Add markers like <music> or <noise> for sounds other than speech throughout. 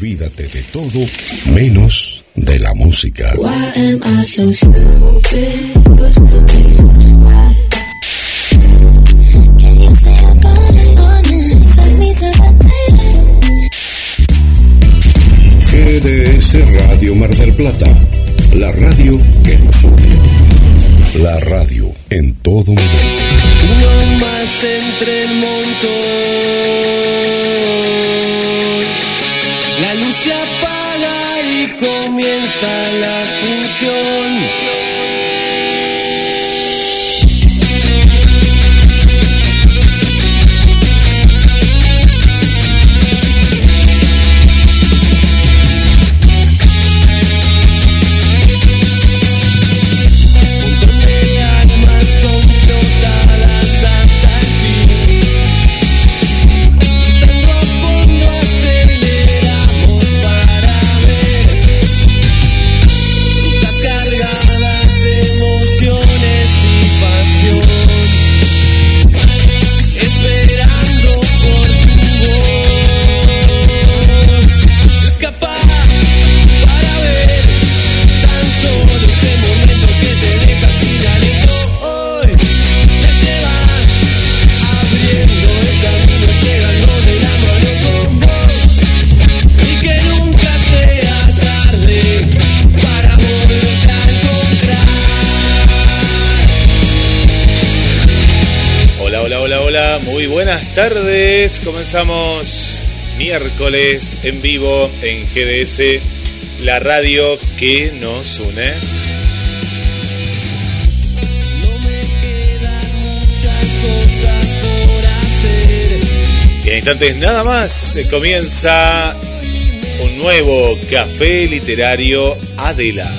Olvídate de todo menos de la música. GDS Radio Mar del Plata, la radio que nos une. La radio en todo momento. Uno más entre el montón. Comienza la función. Tardes. Comenzamos miércoles en vivo en GDS, la radio que nos une. no me quedan muchas cosas por hacer Y en instantes nada más eh, comienza un nuevo café literario Adela.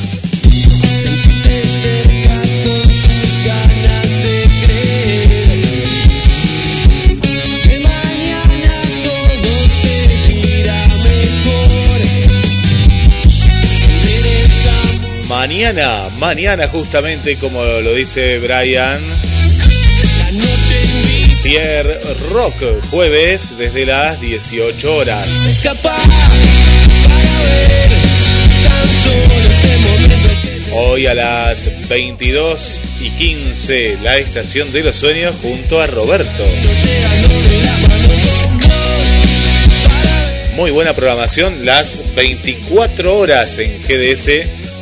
Mañana, mañana justamente como lo dice Brian, Pierre Rock, jueves desde las 18 horas. Hoy a las 22 y 15, la estación de los sueños junto a Roberto. Muy buena programación, las 24 horas en GDS,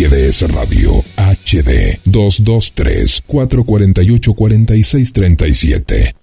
GDS Radio HD 223 448 4637.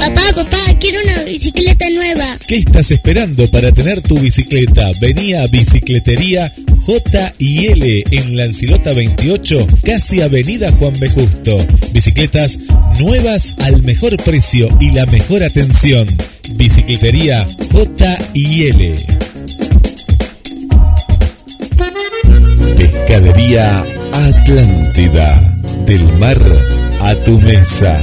Papá, papá, quiero una bicicleta nueva. ¿Qué estás esperando para tener tu bicicleta? Vení a Bicicletería J y L en Lancilota 28, casi Avenida Juan B. Justo. Bicicletas nuevas al mejor precio y la mejor atención. Bicicletería J y L. Pescadería Atlántida. Del mar a tu mesa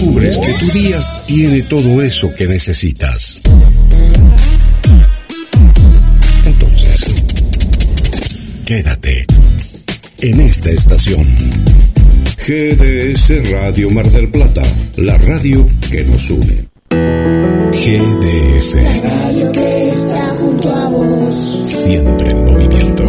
Descubres que tu día tiene todo eso que necesitas. Entonces, quédate en esta estación. GDS Radio Mar del Plata, la radio que nos une. GDS. radio que está junto a vos, Siempre en movimiento.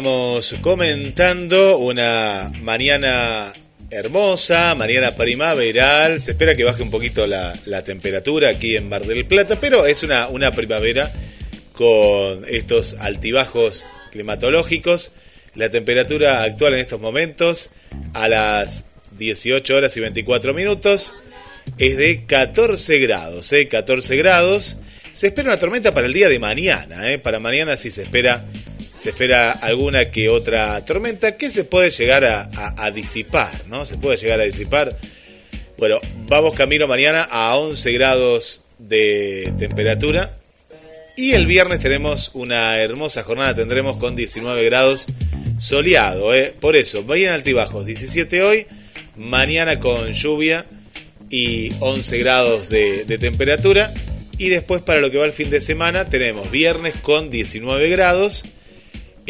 Veníamos comentando, una mañana hermosa, mañana primaveral. Se espera que baje un poquito la, temperatura aquí en Mar del Plata, pero es una, una primavera con estos altibajos climatológicos. La temperatura actual en estos momentos, a las 18 horas y 24 minutos, es de 14 grados, ¿eh? 14 grados. Se espera una tormenta para el día de mañana, ¿eh? Para mañana sí se espera, se espera alguna que otra tormenta que se puede llegar a, disipar, ¿no? Se puede llegar a disipar. Bueno, vamos camino mañana a 11 grados de temperatura. Y el viernes tenemos una hermosa jornada, tendremos con 19 grados soleado, ¿eh? Por eso, vayan altibajos, 17 hoy, mañana con lluvia y 11 grados de temperatura. Y después para lo que va el fin de semana tenemos viernes con 19 grados,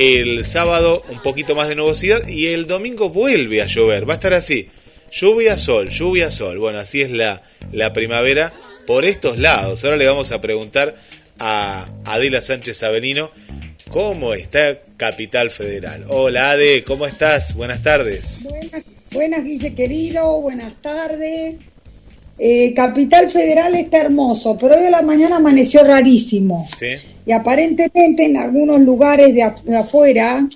el sábado un poquito más de nubosidad y el domingo vuelve a llover, va a estar así, lluvia, sol, lluvia, sol. Bueno, así es la, la primavera por estos lados. Ahora le vamos a preguntar a Adela Sánchez Avelino cómo está Capital Federal. Hola Ade, ¿cómo estás? Buenas tardes. Buenas, buenas, Guille querido, buenas tardes. Eh, Capital Federal está hermoso, pero hoy a la mañana amaneció rarísimo. ¿Sí? Y aparentemente en algunos lugares de, af- de afuera,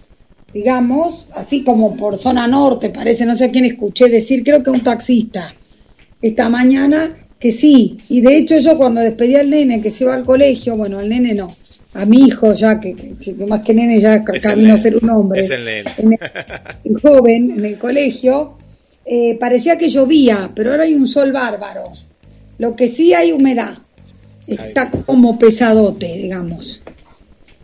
digamos, así como por zona norte, parece, no sé a quién escuché decir, creo que un taxista, esta mañana que sí. Y de hecho yo cuando despedí al nene que se iba al colegio, bueno, al nene no, a mi hijo ya, que, que- que más que nene ya camino a ser un hombre Es el nene. en el, el joven en el colegio, eh, parecía que llovía, pero ahora hay un sol bárbaro. Lo que sí hay humedad. Está como pesadote, digamos.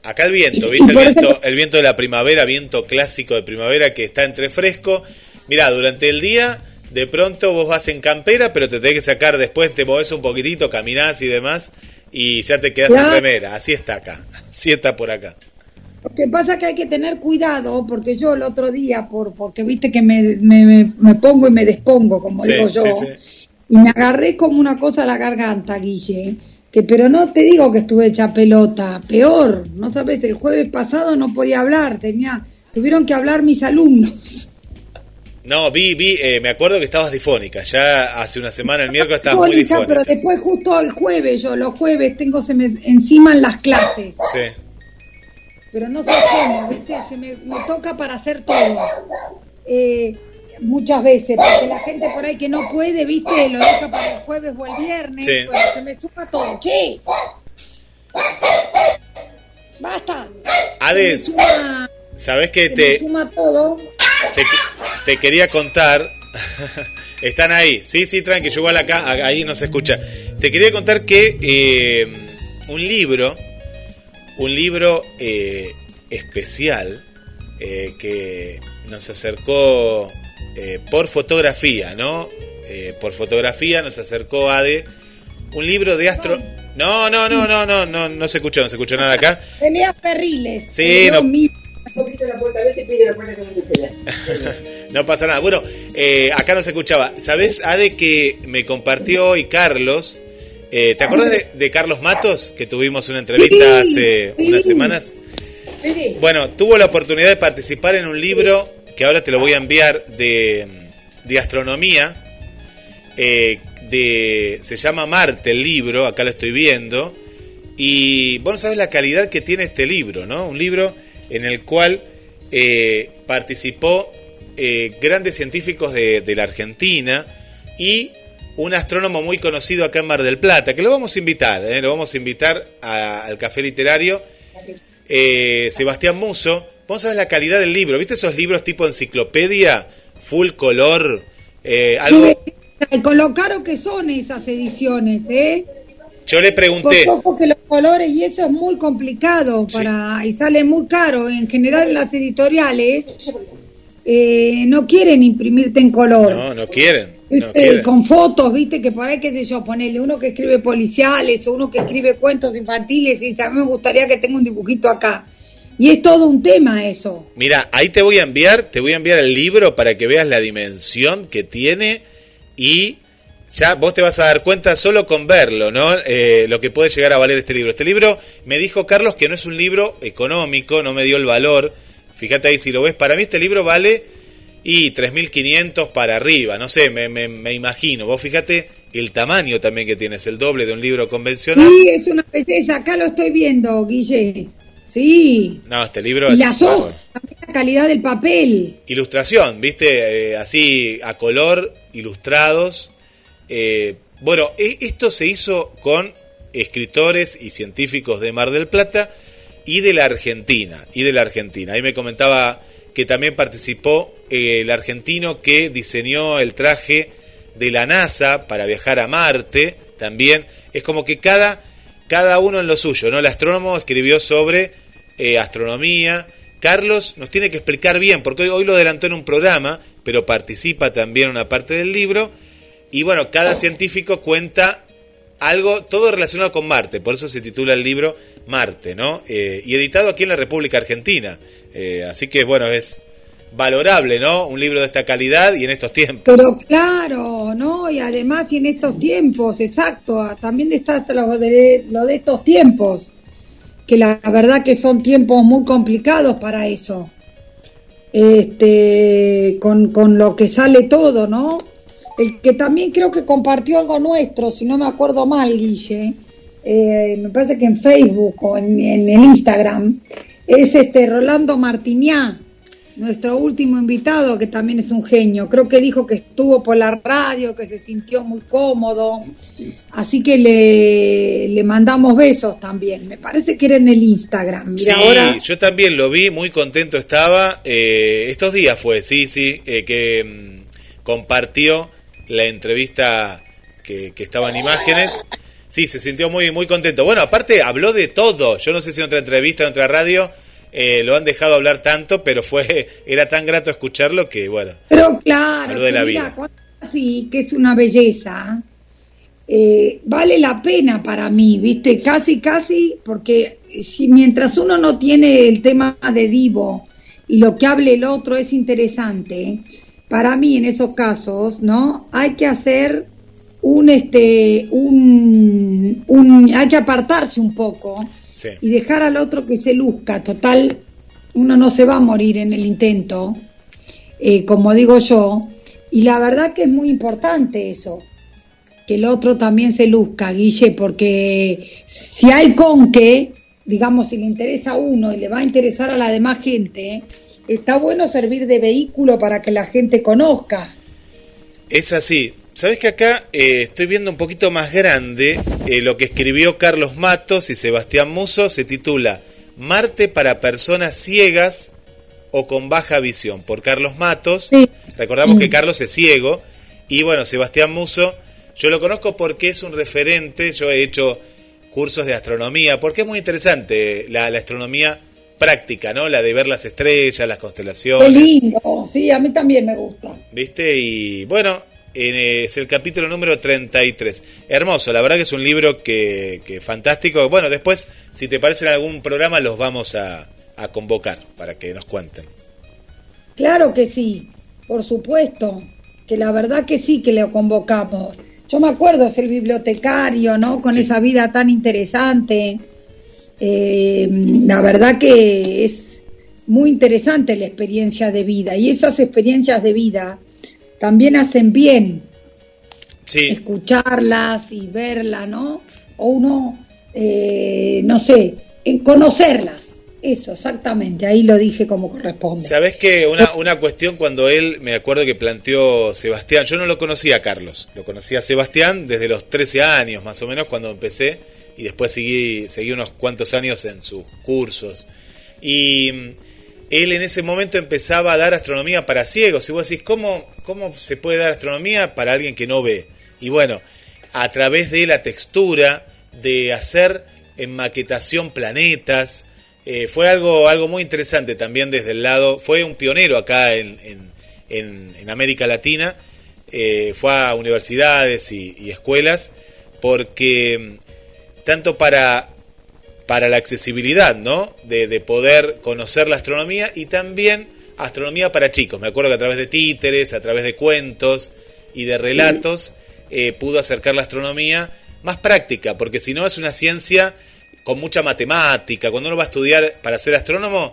Acá el viento, ¿viste? El viento, el viento de la primavera, viento clásico de primavera que está entre fresco. Mirá, durante el día, de pronto vos vas en campera, pero te tenés que sacar después, te moves un poquitito, caminás y demás, y ya te quedas en Claro. remera. Así está acá. Así está por acá. Lo que pasa es que hay que tener cuidado, porque yo el otro día, por porque viste que me, me, me- me pongo y me despongo, como Sí, digo yo, sí, sí. y me agarré como una cosa a la garganta, Guille, que pero no te digo que estuve hecha pelota, peor, no sabes, el jueves pasado no podía hablar, tenía, tuvieron que hablar mis alumnos. No, vi, vi, eh, me acuerdo que estabas difónica. Ya hace una semana, el miércoles, estabas muy Difónica, pero después justo el jueves, yo los jueves tengo se me encima en las clases, Sí. pero no sé cómo, ¿viste? Se me, me toca para hacer todo. Eh, muchas veces, porque la gente por ahí que no puede, ¿viste? Lo deja para el jueves o el viernes, Sí. bueno, se me suma todo. ¡Che! Basta. Suma- ¿sabés que se me te, suma todo. te, te quería contar? <laughs> Están ahí, sí, sí, tranqui, yo igual acá, ahí no se escucha. Te quería contar que eh, un libro, un libro eh, especial eh, que nos acercó eh, por fotografía, ¿no? Eh, por fotografía nos acercó Ade un libro de astro... No, no, no, no, no, no, no se escuchó, no se escuchó nada acá. <laughs> Peleas perriles. Sí, no-. <laughs> No pasa nada. Bueno, eh, acá no se escuchaba. ¿Sabes, Ade, que me compartió hoy Carlos? Eh, ¿Te acuerdas de, de Carlos Matos? Que tuvimos una entrevista hace unas semanas. Bueno, tuvo la oportunidad de participar en un libro que ahora te lo voy a enviar de, de astronomía. eh, de, se llama Marte el libro, acá lo estoy viendo. Y bueno, sabes la calidad que tiene este libro, ¿no? Un libro en el cual eh, participó eh, grandes científicos de, la Argentina y un astrónomo muy conocido acá en Mar del Plata, que lo vamos a invitar, lo vamos a invitar al café literario, Sebastián Muso. Vos sabés la calidad del libro, ¿viste esos libros tipo enciclopedia, full color? eh, algo, con lo caro que son esas ediciones, ¿eh? yo le pregunté, ojo que los colores y eso es muy complicado para y sale muy caro. En general las editoriales eh, no quieren imprimirte en color. no, no quieren, no quieren. con fotos, viste, que por ahí, qué sé yo, ponerle uno que escribe policiales o uno que escribe cuentos infantiles y dice, a mí me gustaría que tenga un dibujito acá. Y es todo un tema eso. Mira, ahí te voy a enviar, te voy a enviar el libro para que veas la dimensión que tiene y ya vos te vas a dar cuenta solo con verlo, ¿no? Eh, lo que puede llegar a valer este libro. Este libro me dijo Carlos que no es un libro económico, no me dio el valor. Fíjate ahí si lo ves, para mí este libro vale y 3.500 para arriba, no sé, me, me, me imagino. Vos fíjate el tamaño también que tiene, es el doble de un libro convencional. Sí, es una belleza, acá lo estoy viendo, Guille. Sí. No, este libro Y es... las hojas, también la calidad del papel. Ilustración, ¿viste? Eh, así a color, ilustrados. Eh, bueno, e- esto se hizo con escritores y científicos de Mar del Plata y de la Argentina. Y de la Argentina. Ahí me comentaba que también participó eh, el argentino que diseñó el traje de la NASA para viajar a Marte. También es como que cada, cada uno en lo suyo, ¿no? El astrónomo escribió sobre eh, astronomía. Carlos nos tiene que explicar bien, porque hoy, hoy lo adelantó en un programa, pero participa también en una parte del libro. Y bueno, cada científico cuenta algo, todo relacionado con Marte, por eso se titula el libro Marte, ¿no? Eh, y editado aquí en la República Argentina. Eh, así que bueno, es valorable, ¿no? Un libro de esta calidad y en estos tiempos. Pero claro, ¿no? Y además y en estos tiempos, exacto, ah, también está lo de, lo de estos tiempos, que la verdad que son tiempos muy complicados para eso. Este, con, con lo que sale todo, ¿no? El que también creo que compartió algo nuestro, si no me acuerdo mal, Guille, eh, me parece que en Facebook o en, en el Instagram, es este Rolando Martiniá, nuestro último invitado, que también es un genio. Creo que dijo que estuvo por la radio, que se sintió muy cómodo. Así que le, le mandamos besos también. Me parece que era en el Instagram. Mira, sí, ahora. yo también lo vi, muy contento estaba. Eh, estos días fue, sí, sí, eh, que mm, compartió la entrevista que, que estaba en imágenes. Sí, se sintió muy, muy contento. Bueno, aparte habló de todo. Yo no sé si en otra entrevista, en otra radio, eh, lo han dejado hablar tanto, pero fue <laughs> era tan grato escucharlo que, bueno. Pero claro, de la mira, vida. así, que es una belleza, eh, vale la pena para mí, ¿viste? Casi, casi, porque si mientras uno no tiene el tema de Divo y lo que hable el otro es interesante, para mí en esos casos, ¿no? Hay que hacer un, este, un, un hay que apartarse un poco Sí. y dejar al otro que se luzca. Total, uno no se va a morir en el intento, eh, como digo yo, y la verdad que es muy importante eso, que el otro también se luzca, Guille, porque si hay con qué, digamos, si le interesa a uno y le va a interesar a la demás gente, está bueno servir de vehículo para que la gente conozca. Es así. Sabes que acá eh, estoy viendo un poquito más grande eh, lo que escribió Carlos Matos y Sebastián Muso se titula Marte para personas ciegas o con baja visión, por Carlos Matos. Sí. Recordamos Sí. que Carlos es ciego. Y bueno, Sebastián Muso, yo lo conozco porque es un referente, yo he hecho cursos de astronomía, porque es muy interesante la, la astronomía práctica, ¿no? La de ver las estrellas, las Qué constelaciones. lindo. Sí, a mí también me gusta. ¿Viste? Y bueno, en- es el capítulo número 33. Hermoso, la verdad que es un libro que, que fantástico. Bueno, después, si te parece en algún programa, los vamos a, a convocar para que nos cuenten. Claro que sí, por supuesto, que la verdad que sí que le convocamos. Yo me acuerdo, es el bibliotecario, ¿no? Con esa vida tan interesante. Eh, la verdad que es muy interesante la experiencia de vida y esas experiencias de vida también hacen bien Sí, escucharlas y verlas, ¿no? O uno, eh, no sé, en conocerlas. Eso, exactamente, ahí lo dije como corresponde. Sabes que una, una cuestión cuando él, me acuerdo que planteó Sebastián, yo no lo conocía a Carlos, lo conocía a Sebastián desde los 13 años más o menos cuando empecé y después seguí, seguí unos cuantos años en sus cursos. Y él en ese momento empezaba a dar astronomía para ciegos y vos decís, ¿cómo, ¿cómo se puede dar astronomía para alguien que no ve? Y bueno, a través de la textura, de hacer en maquetación planetas, eh, fue algo, algo muy interesante también desde el lado, fue un pionero acá en, en, en- América Latina, eh, fue a universidades y, y escuelas, porque mm, tanto para, para la accesibilidad, ¿no? De, de poder conocer la astronomía y también astronomía para chicos. Me acuerdo que a través de títeres, a través de cuentos y de relatos, eh, pudo acercar la astronomía más práctica, porque si no es una ciencia con mucha matemática. Cuando uno va a estudiar para ser astrónomo,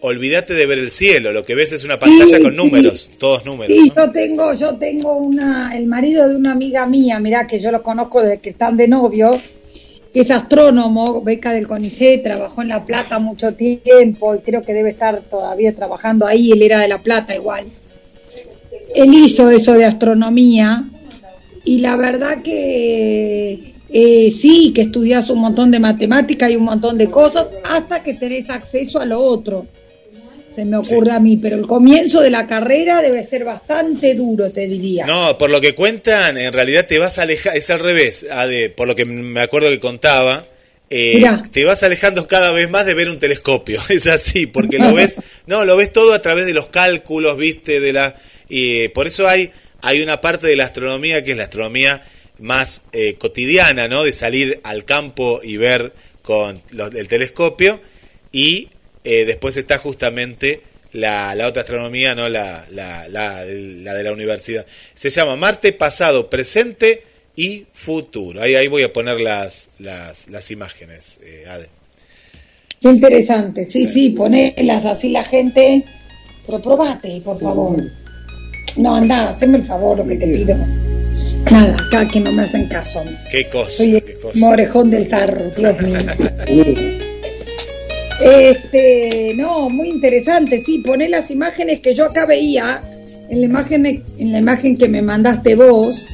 olvídate de ver el cielo. Lo que ves es una pantalla Sí, con sí. números, todos números. Sí, ¿no? yo tengo, yo tengo una, el marido de una amiga mía, mirá que yo lo conozco desde que están de novio, es astrónomo, beca del CONICET, trabajó en La Plata mucho tiempo y creo que debe estar todavía trabajando ahí, él era de La Plata igual. Él hizo eso de astronomía y la verdad que eh, sí, que estudias un montón de matemática y un montón de cosas hasta que tenés acceso a lo otro se me ocurre a mí, pero el comienzo de la carrera debe ser bastante duro, te diría. No, por lo que cuentan, en realidad te vas a alejar, es al revés, Ade, por lo que me acuerdo que contaba, eh, te vas alejando cada vez más de ver un telescopio, <laughs> es así, porque lo ves, <laughs> no, lo ves todo a través de los cálculos, viste, de la, y eh, por eso hay, hay una parte de la astronomía que es la astronomía más eh, cotidiana, ¿no? De salir al campo y ver con el telescopio y eh, después está justamente la, la otra astronomía, no la, la, la, de la universidad. Se llama Marte pasado, presente y futuro. Ahí, ahí voy a poner las, las, las imágenes, eh, Ade. Qué interesante, sí, sí, ponelas así la gente, pero probate, por favor. No, anda, haceme el favor, lo que te pido. Nada, acá que no me hacen caso. Qué cosa, Soy qué el cosa. morejón del tarro, Dios mío. <laughs> Este, no, muy interesante, sí, poné las imágenes que yo acá veía, en la imagen, en la imagen que me mandaste vos,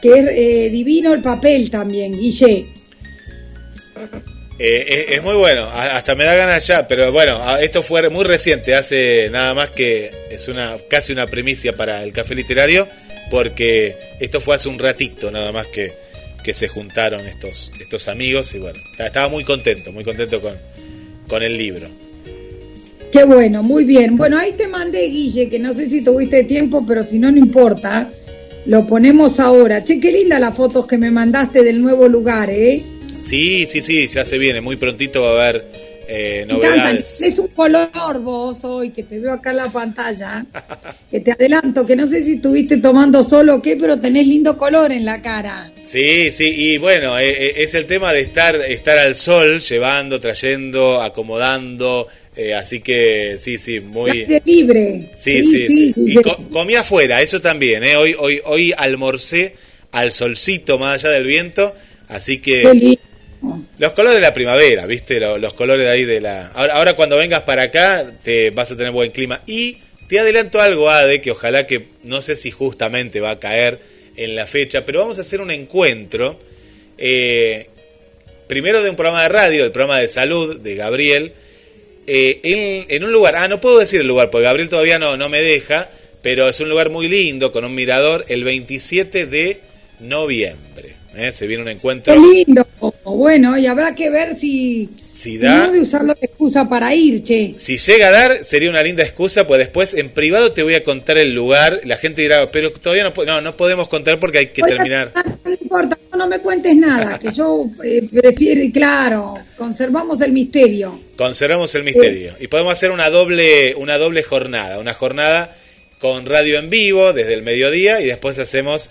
que es eh, divino el papel también, Guille. Eh, es, es muy bueno, hasta me da ganas ya, pero bueno, esto fue muy reciente, hace nada más que es una casi una primicia para el café literario, porque esto fue hace un ratito nada más que, que se juntaron estos, estos amigos y bueno, ta- estaba muy contento, muy contento con, con el libro. Qué bueno, muy bien. Bueno, ahí te mandé, Guille, que no sé si tuviste tiempo, pero si no, no importa. Lo ponemos ahora. Che, qué linda las fotos que me mandaste del nuevo lugar, ¿eh? Sí, sí, sí, ya se viene, muy prontito va a haber eh, novedades. Es un color vos hoy, que te veo acá en la pantalla. <laughs> Que te adelanto, que no sé si estuviste tomando solo o qué, pero tenés lindo color en la cara. Sí, sí, y bueno, eh, eh, es el tema de estar, estar al sol, llevando, trayendo, acomodando, eh, así que sí, sí, muy... Libre. Sí, sí, sí. Y co- comí afuera, eso también, ¿eh? Hoy, hoy, hoy almorcé al solcito más allá del viento, así que. Los colores de la primavera, ¿viste? Lo- Los, colores de ahí de la... Ahora, ahora cuando vengas para acá te vas a tener buen clima. Y te adelanto algo, Ade, que ojalá que, no sé si justamente va a caer en la fecha, pero vamos a hacer un encuentro, eh, primero de un programa de radio, el programa de salud de Gabriel, eh, en, en un lugar, ah, no puedo decir el lugar, porque Gabriel todavía no, no me deja, pero es un lugar muy lindo, con un mirador, el 27 de noviembre. ¿Eh? Se viene un encuentro. Qué lindo. Bueno, y habrá que ver si, Si si da, no de usarlo de excusa para ir, che. si llega a dar, sería una linda excusa, pues después en privado te voy a contar el lugar. La gente dirá, pero todavía no, po- no, no podemos contar porque hay que terminar. No importa, no me cuentes nada, que yo eh, prefiero, claro, conservamos el misterio. Conservamos el misterio. Y podemos hacer una doble, una doble jornada. Una jornada con radio en vivo desde el mediodía y después hacemos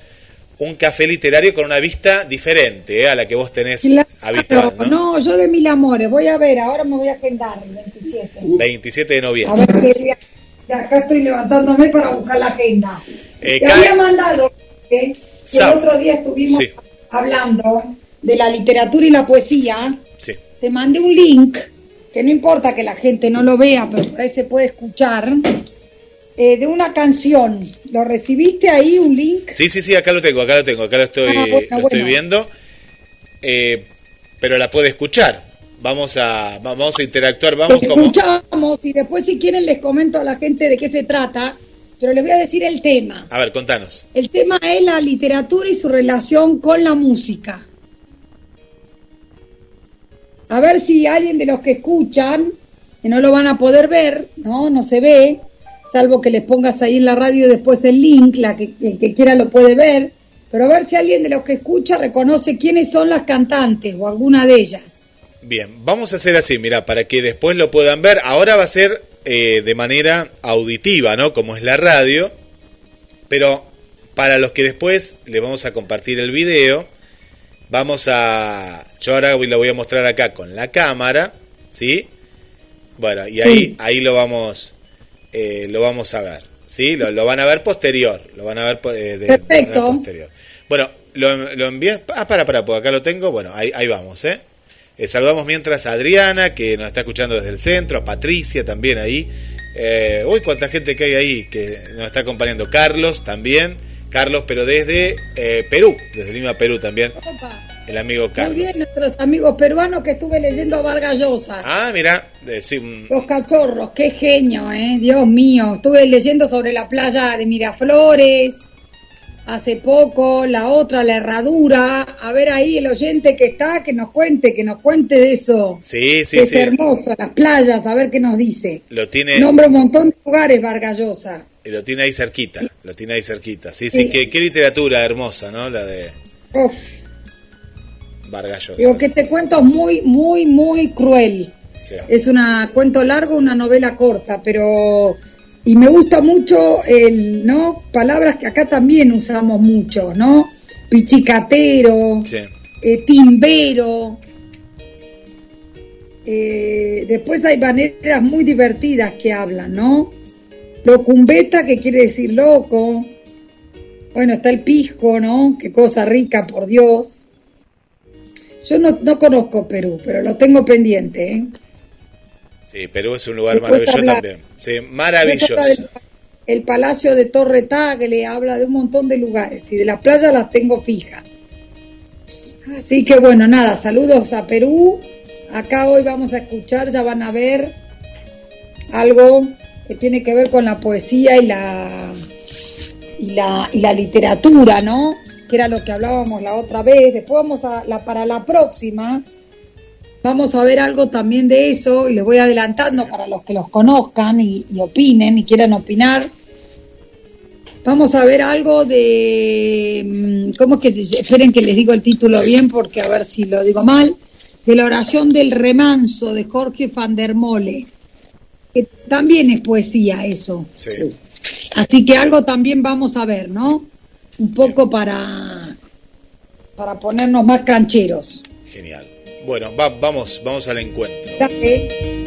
un café literario con una vista diferente ¿eh? a la que vos tenés Claro, habitual. ¿no? no, yo de mil amores, voy a ver, ahora me voy a agendar el 27. 27 de A noviembre. ver qué día- de acá estoy levantándome para buscar la agenda. Eh, Te había mandado ¿eh? que el otro día estuvimos Sí. hablando de la literatura y la poesía. Sí. Te mandé un link, que no importa que la gente no lo vea, pero por ahí se puede escuchar, eh, de una canción. ¿Lo recibiste ahí, un link? Sí, sí, sí, acá lo tengo, acá lo tengo, acá lo estoy, Ah, bueno, lo estoy viendo. Eh, pero la puede escuchar. Vamos a, va- vamos a interactuar, vamos Te como... escuchamos y después si quieren les comento a la gente de qué se trata, pero les voy a decir el tema. A ver, contanos. El tema es la literatura y su relación con la música. A ver si alguien de los que escuchan, que no lo van a poder ver, no, no se ve, salvo que les pongas ahí en la radio después el link, la que, el que quiera lo puede ver, pero a ver si alguien de los que escucha reconoce quiénes son las cantantes o alguna de ellas. Bien, vamos a hacer así, mira, para que después lo puedan ver. Ahora va a ser eh, de manera auditiva, ¿no? Como es la radio. Pero para los que después le vamos a compartir el video, vamos a... Yo ahora lo voy a mostrar acá con la cámara, ¿sí? Bueno, y ahí, Sí. ahí lo vamos eh, lo vamos a ver, ¿sí? Lo, lo van a ver posterior, lo van a ver eh, de, Perfecto. posterior. Bueno, lo, lo envías... Ah, para, para, porque acá lo tengo. Bueno, ahí, ahí vamos, ¿eh? Eh, saludamos mientras a Adriana, que nos está escuchando desde el centro, a Patricia también ahí. Eh, uy, cuánta gente que hay ahí que nos está acompañando. Carlos también. Carlos, pero desde eh, Perú, desde Lima, Perú también. El amigo Muy Carlos. bien, nuestros amigos peruanos que estuve leyendo a Vargas Llosa. Ah, mira, un- Los cachorros, qué genio, ¿eh? Dios mío. Estuve leyendo sobre la playa de Miraflores hace poco, la otra, la herradura. A ver ahí el oyente que está, que nos cuente, que nos cuente de eso. sí, sí, que es sí. hermoso, las playas, a ver qué nos dice. Lo tiene, Nombra un montón de lugares Vargas Llosa. lo tiene ahí cerquita, lo tiene ahí cerquita. Sí, Sí. sí, qué, qué literatura hermosa, ¿no? La de Uf, Vargas Llosa. digo que este cuento es muy, muy, muy cruel. Sí. Es una cuento largo, una novela corta, pero y me gusta mucho el, ¿no? Palabras que acá también usamos mucho, ¿no? Pichicatero, Sí. eh, timbero. Eh, después hay maneras muy divertidas que hablan, ¿no? Locumbeta, que quiere decir loco. Bueno, está el pisco, ¿no? Qué cosa rica, por Dios. Yo no, no conozco Perú, pero lo tengo pendiente, ¿eh? Sí, Perú es un lugar Después maravilloso también. Sí, maravilloso. del- El Palacio de Torre Tagle habla de un montón de lugares y de las playas las tengo fijas. Así que bueno, nada, saludos a Perú. Acá hoy vamos a escuchar, ya van a ver algo que tiene que ver con la poesía y la y la, y la literatura, ¿no? Que era lo que hablábamos la otra vez. Después vamos a la para la próxima Vamos a ver algo también de eso y les voy adelantando para los que los conozcan y, y opinen y quieran opinar. Vamos a ver algo de, mm, ¿cómo es que se Esperen que les digo el título bien porque a ver si lo digo mal. De la oración del remanso de Jorge van der Mole, que también es poesía eso. Sí. Así que algo también vamos a ver, ¿no? Un poco para, para ponernos más cancheros. Genial. Bueno, va- vamos, vamos al encuentro. Dale.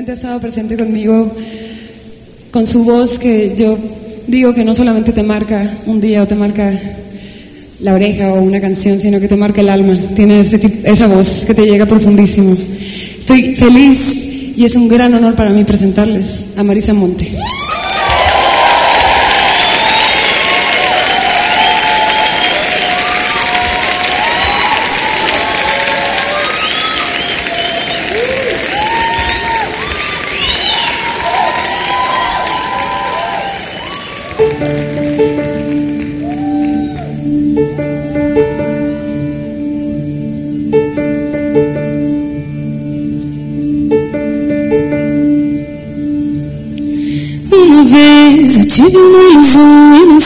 Realmente ha estado presente conmigo con su voz que yo digo que no solamente te marca un día o te marca la oreja o una canción, sino que te marca el alma. Tiene ese tip- esa voz que te llega profundísimo. Estoy feliz y es un gran honor para mí presentarles a Marisa Monte.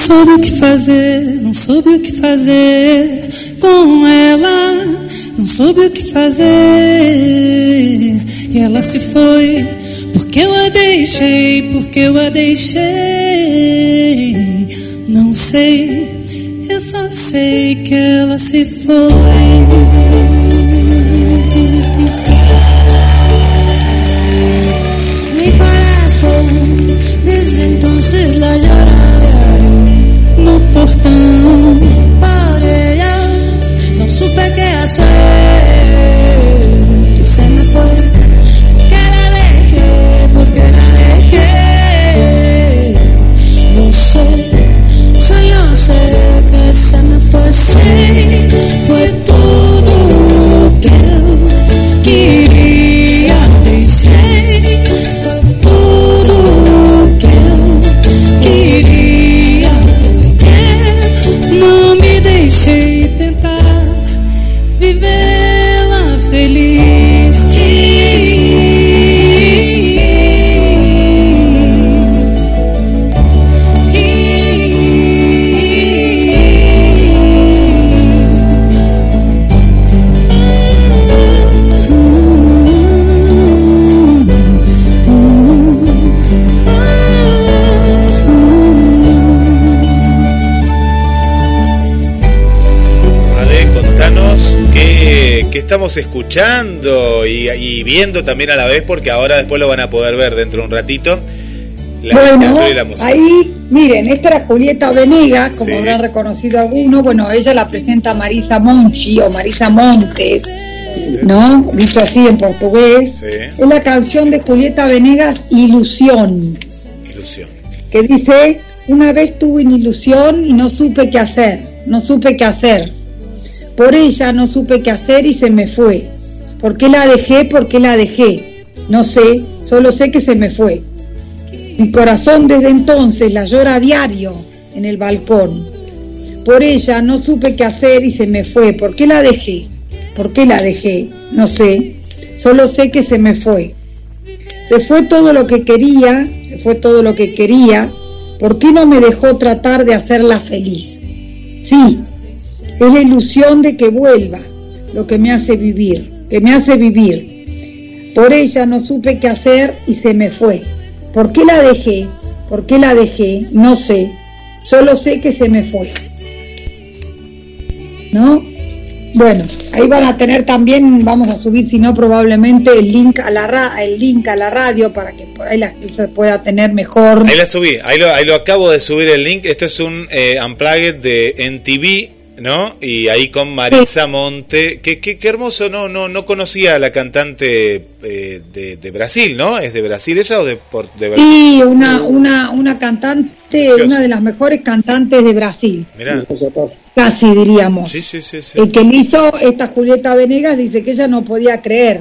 Soube o que fazer, não soube o que fazer com ela, não soube o que fazer. E ela se foi, porque eu a deixei, porque eu a deixei. Não sei, eu só sei que ela se foi. Estamos escuchando y, y viendo también a la vez, porque ahora después lo van a poder ver dentro de un ratito. La bueno, y la música. ahí, miren, esta era Julieta Venegas, como Sí. habrán reconocido algunos. Bueno, ella la presenta Marisa Monchi o Marisa Montes, ¿no? Dicho así en portugués. Sí. Es la canción de Julieta Venegas, Ilusión, Ilusión. que dice, una vez tuve una ilusión y no supe qué hacer, no supe qué hacer. Por ella no supe qué hacer y se me fue. ¿Por qué la dejé? ¿Por qué la dejé? No sé, solo sé que se me fue. Mi corazón desde entonces la llora a diario en el balcón. Por ella no supe qué hacer y se me fue. ¿Por qué la dejé? ¿Por qué la dejé? No sé. Solo sé que se me fue. Se fue todo lo que quería, se fue todo lo que quería. ¿Por qué no me dejó tratar de hacerla feliz? Sí, es la ilusión de que vuelva, lo que me hace vivir, que me hace vivir. Por ella no supe qué hacer y se me fue. ¿Por qué la dejé? ¿Por qué la dejé? No sé. Solo sé que se me fue. ¿No? Bueno, ahí van a tener también, vamos a subir, si no, probablemente el link a la, el link a la radio para que por ahí la se pueda tener mejor. Ahí la subí, ahí lo, ahí lo acabo de subir el link. Esto es un eh, unplugged de NTV, ¿no? Y ahí con Marisa Monte. Qué, qué, qué hermoso, no, no, no conocía a la cantante eh, de, de Brasil, ¿no? ¿Es de Brasil ella o de, por- de Brasil? Y una, una, una cantante, Preciosa. una de las mejores cantantes de Brasil, Mirá. casi diríamos. Sí, sí, sí, sí. El que le hizo esta Julieta Venegas dice que ella no podía creer.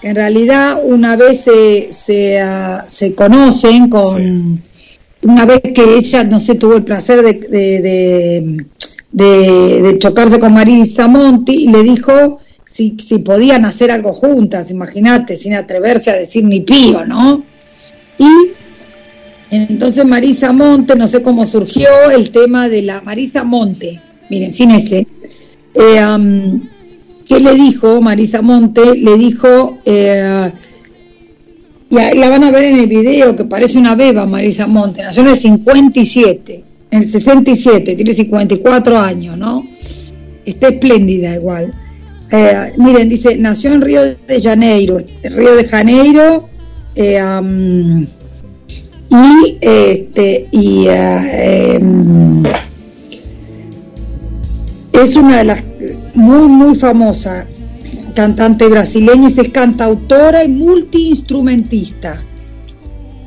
Que en realidad una vez se, se, ah, se conocen con... Una vez que ella, no sé, tuvo el placer de, de, de, de- chocarse con Marisa Monti y le dijo si, si podían hacer algo juntas, imagínate, sin atreverse a decir ni pío, ¿no? Y entonces Marisa Monte, no sé cómo surgió el tema de la Marisa Monte, miren, sin ese. Eh, am, ¿Qué le dijo Marisa Monte? Le dijo, eh, y la van a ver en el video, que parece una beba Marisa Monte, nació en el 57, en el 67, tiene 54 años, ¿no? Está espléndida igual. Eh, miren, dice, nació en Río de Janeiro, Río de Janeiro, Eh, y este y eh, em, es una de las muy muy famosa cantante brasileña es cantautora y multiinstrumentista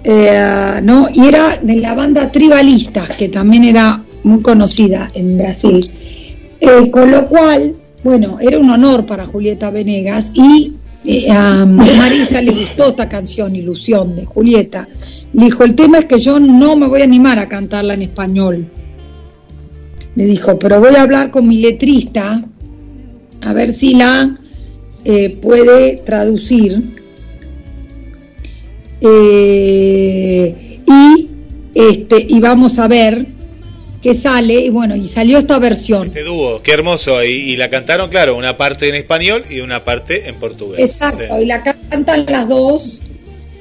Eh, no y era de la banda Tribalistas que también era muy conocida en Brasil. Eh, con lo cual bueno era un honor para Julieta Venegas y eh, a Marisa le gustó esta canción Ilusión de Julieta. Le dijo el tema es que yo no me voy a animar a cantarla en español le dijo, pero voy a hablar con mi letrista a ver si la puede traducir. Eh, y este y vamos a ver qué sale. Y bueno, y salió esta versión. Este dúo, qué hermoso. Y, y la cantaron, claro, una parte en español y una parte en portugués. Exacto, Sí. y la cantan las dos,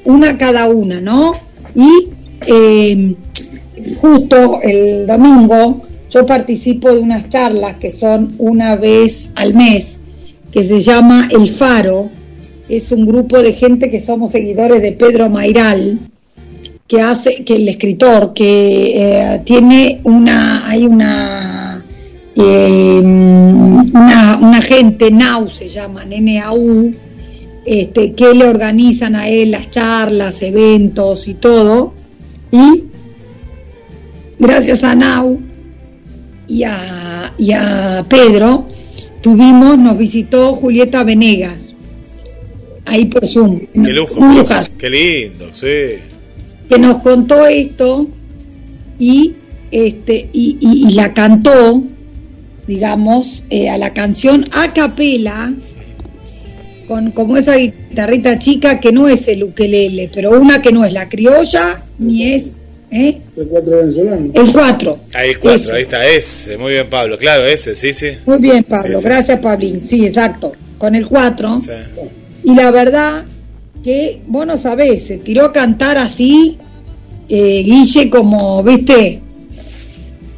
una cada una, ¿no? Y eh, justo el domingo yo participo de unas charlas que son una vez al mes, que se llama El Faro. Es un grupo de gente que somos seguidores de Pedro Mairal, que hace, que el escritor, que eh, tiene una, hay una, eh, una, gente, NAU se llaman, N-A-U, este, que le organizan a él las charlas, eventos y todo. Y gracias a Nau y a, y a Pedro, tuvimos, nos visitó Julieta Venegas, ahí por Zoom. Qué lujo, Un lujazo. Qué lindo, sí. que nos contó esto y este y, y- y la cantó digamos eh, a la canción a capela con como esa guitarrita chica que no es el ukelele pero una que no es la criolla ni es ¿eh? El cuatro venezolano. el cuatro Ahí el 4, Ese. ahí está, ese. Muy bien, Pablo. Claro, ese, sí, sí. muy bien Pablo Sí, sí. gracias Pablín sí exacto con el cuatro Sí. Y la verdad que, vos no sabés, se tiró a cantar así, eh, Guille, como, viste,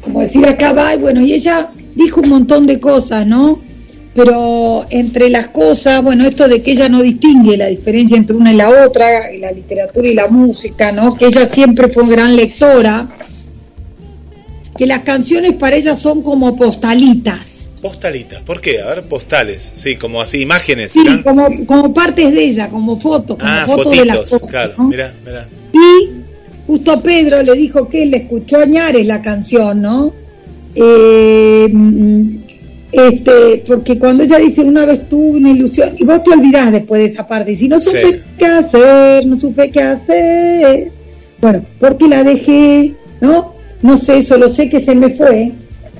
como decir acá va, y bueno, y ella dijo un montón de cosas, ¿no? Pero entre las cosas, bueno, esto de que ella no distingue la diferencia entre una y la otra, la literatura y la música, ¿no? Que ella siempre fue gran lectora, que las canciones para ella son como postalitas. Postalitas, ¿por qué? A ver, postales, sí, como así, imágenes. Sí, como, como partes de ella, como fotos, como ah, fotos de las fotitos, cosas. claro, ¿no? mirá, mirá. Y justo Pedro le dijo que él le escuchó a Ñares la canción, ¿no? Eh, este, porque cuando ella dice una vez tuve una ilusión, y vos te olvidás después de esa parte, y si no supe Sí. qué hacer, no supe qué hacer, bueno, porque la dejé, ¿no? No sé, solo sé que se me fue.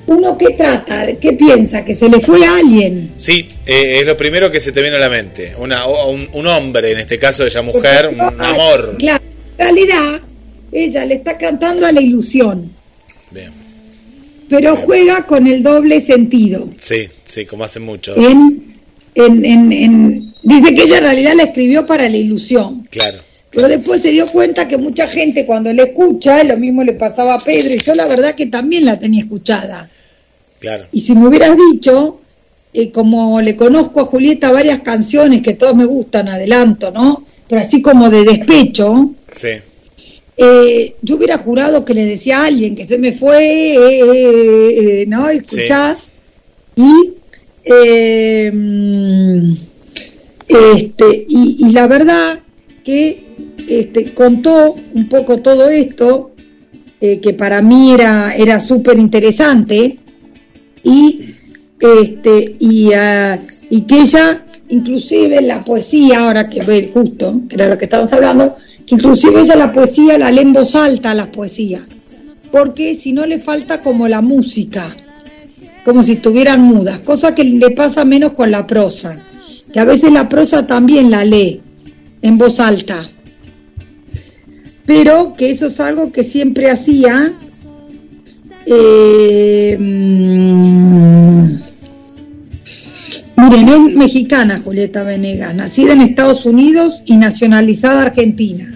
Uno que trata, ¿qué piensa? Que se le fue a alguien. Sí, eh, es lo primero que se te viene a la mente. Una, un, un hombre, en este caso ella mujer, un, un amor. Claro, en realidad ella le está cantando a la ilusión. Bien. pero juega con el doble sentido. Sí, sí, como hacen muchos. En, en, en- en- dice que ella en realidad la escribió para la ilusión, Claro. pero después se dio cuenta que mucha gente cuando la escucha, lo mismo le pasaba a Pedro, y yo la verdad que también la tenía escuchada. Claro. Y si me hubieras dicho, eh, como le conozco a Julieta varias canciones que todas me gustan, adelanto, ¿no? Pero así como de despecho, Sí. eh, yo hubiera jurado que le decía a alguien que se me fue, eh, ¿no? Escuchás. Y, este, y, y la verdad que este, contó un poco todo esto, eh, que para mí era, era súper interesante, y, este, y, ah, y que ella, inclusive la poesía, ahora que ve justo, que era lo que estábamos hablando, que inclusive ella la poesía la lee en voz alta las poesías, porque si no le falta como la música, como si estuvieran mudas, cosa que le pasa menos con la prosa, que a veces la prosa también la lee en voz alta, pero que eso es algo que siempre hacía. eh, mm, es mexicana Julieta Venegas, nacida en Estados Unidos y nacionalizada argentina.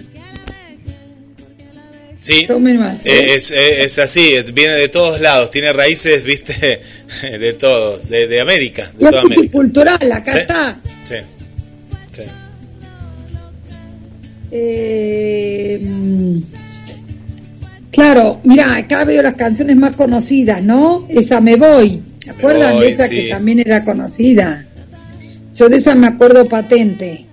Sí. Más. ¿eh? Eh, Es, es- es así, viene de todos lados, tiene raíces, viste, <laughs> de todos, de, de América, de es toda América. multicultural, acá Sí. está. Sí, sí. Eh, claro, mira, acá veo las canciones más conocidas, ¿no? Esa Me Voy. ¿Se acuerdan Voy, de esa sí. que también era conocida? Yo de esa me acuerdo patente.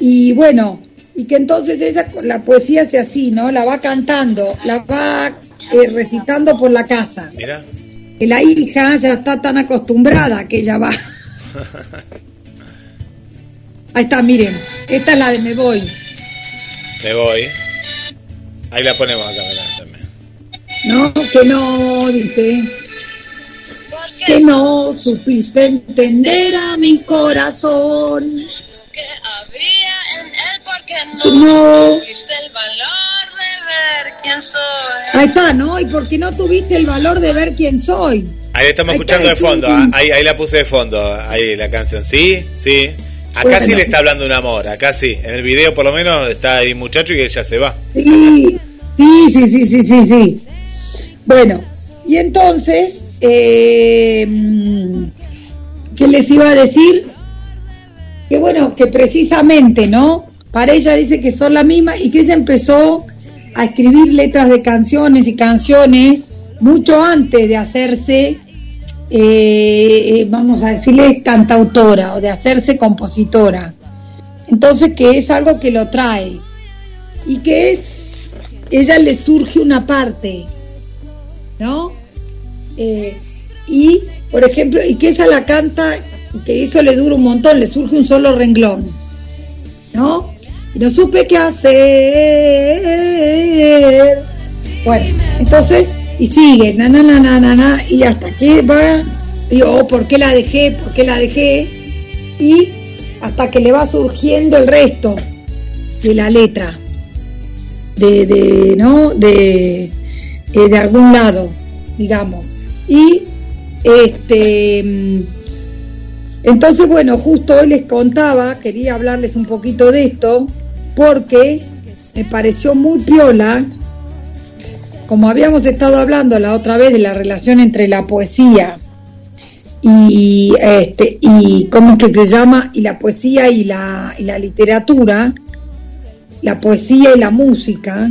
Y bueno, y que entonces ella, la poesía hace así, ¿no? La va cantando, la va eh, recitando por la casa. Mira. Que la hija ya está tan acostumbrada que ella va. <laughs> Ahí está, miren. Esta es la de Me Voy. Me voy. Ahí la ponemos acá, mirá, también. No, que no, dice. Que no supiste entender a mi corazón. No. Ahí está, ¿no? Y porque no tuviste el valor de ver quién soy. Ahí la estamos Ahí escuchando de fondo. ah. Ahí, ahí la puse de fondo. Ahí la canción. Sí, sí. Acá Bueno. sí le está hablando un amor. Acá sí. En el video por lo menos está ahí muchacho y ella se va. Sí, sí, sí, sí, sí, sí, sí. Bueno, y entonces, eh, ¿qué les iba a decir? Que bueno, que precisamente, ¿no? Para ella dice que son la misma y que ella empezó a escribir letras de canciones y canciones mucho antes de hacerse, eh, eh, vamos a decirle, cantautora o de hacerse compositora. Entonces que es algo que lo trae y que es, ella le surge una parte, ¿no? Eh, y, por ejemplo, y que esa la canta, que eso le dura un montón, le surge un solo renglón, ¿no? No supe qué hacer. Bueno, entonces, y sigue, na, na, na, na, na, na, y hasta que va, y oh, ¿por qué la dejé? ¿Por qué la dejé? Y hasta que le va surgiendo el resto de la letra de, de no de eh, de algún lado digamos y este mm, entonces bueno justo hoy les contaba quería hablarles un poquito de esto porque me pareció muy piola como habíamos estado hablando la otra vez de la relación entre la poesía y este y cómo es que se llama y la poesía y la, y la literatura la poesía y la música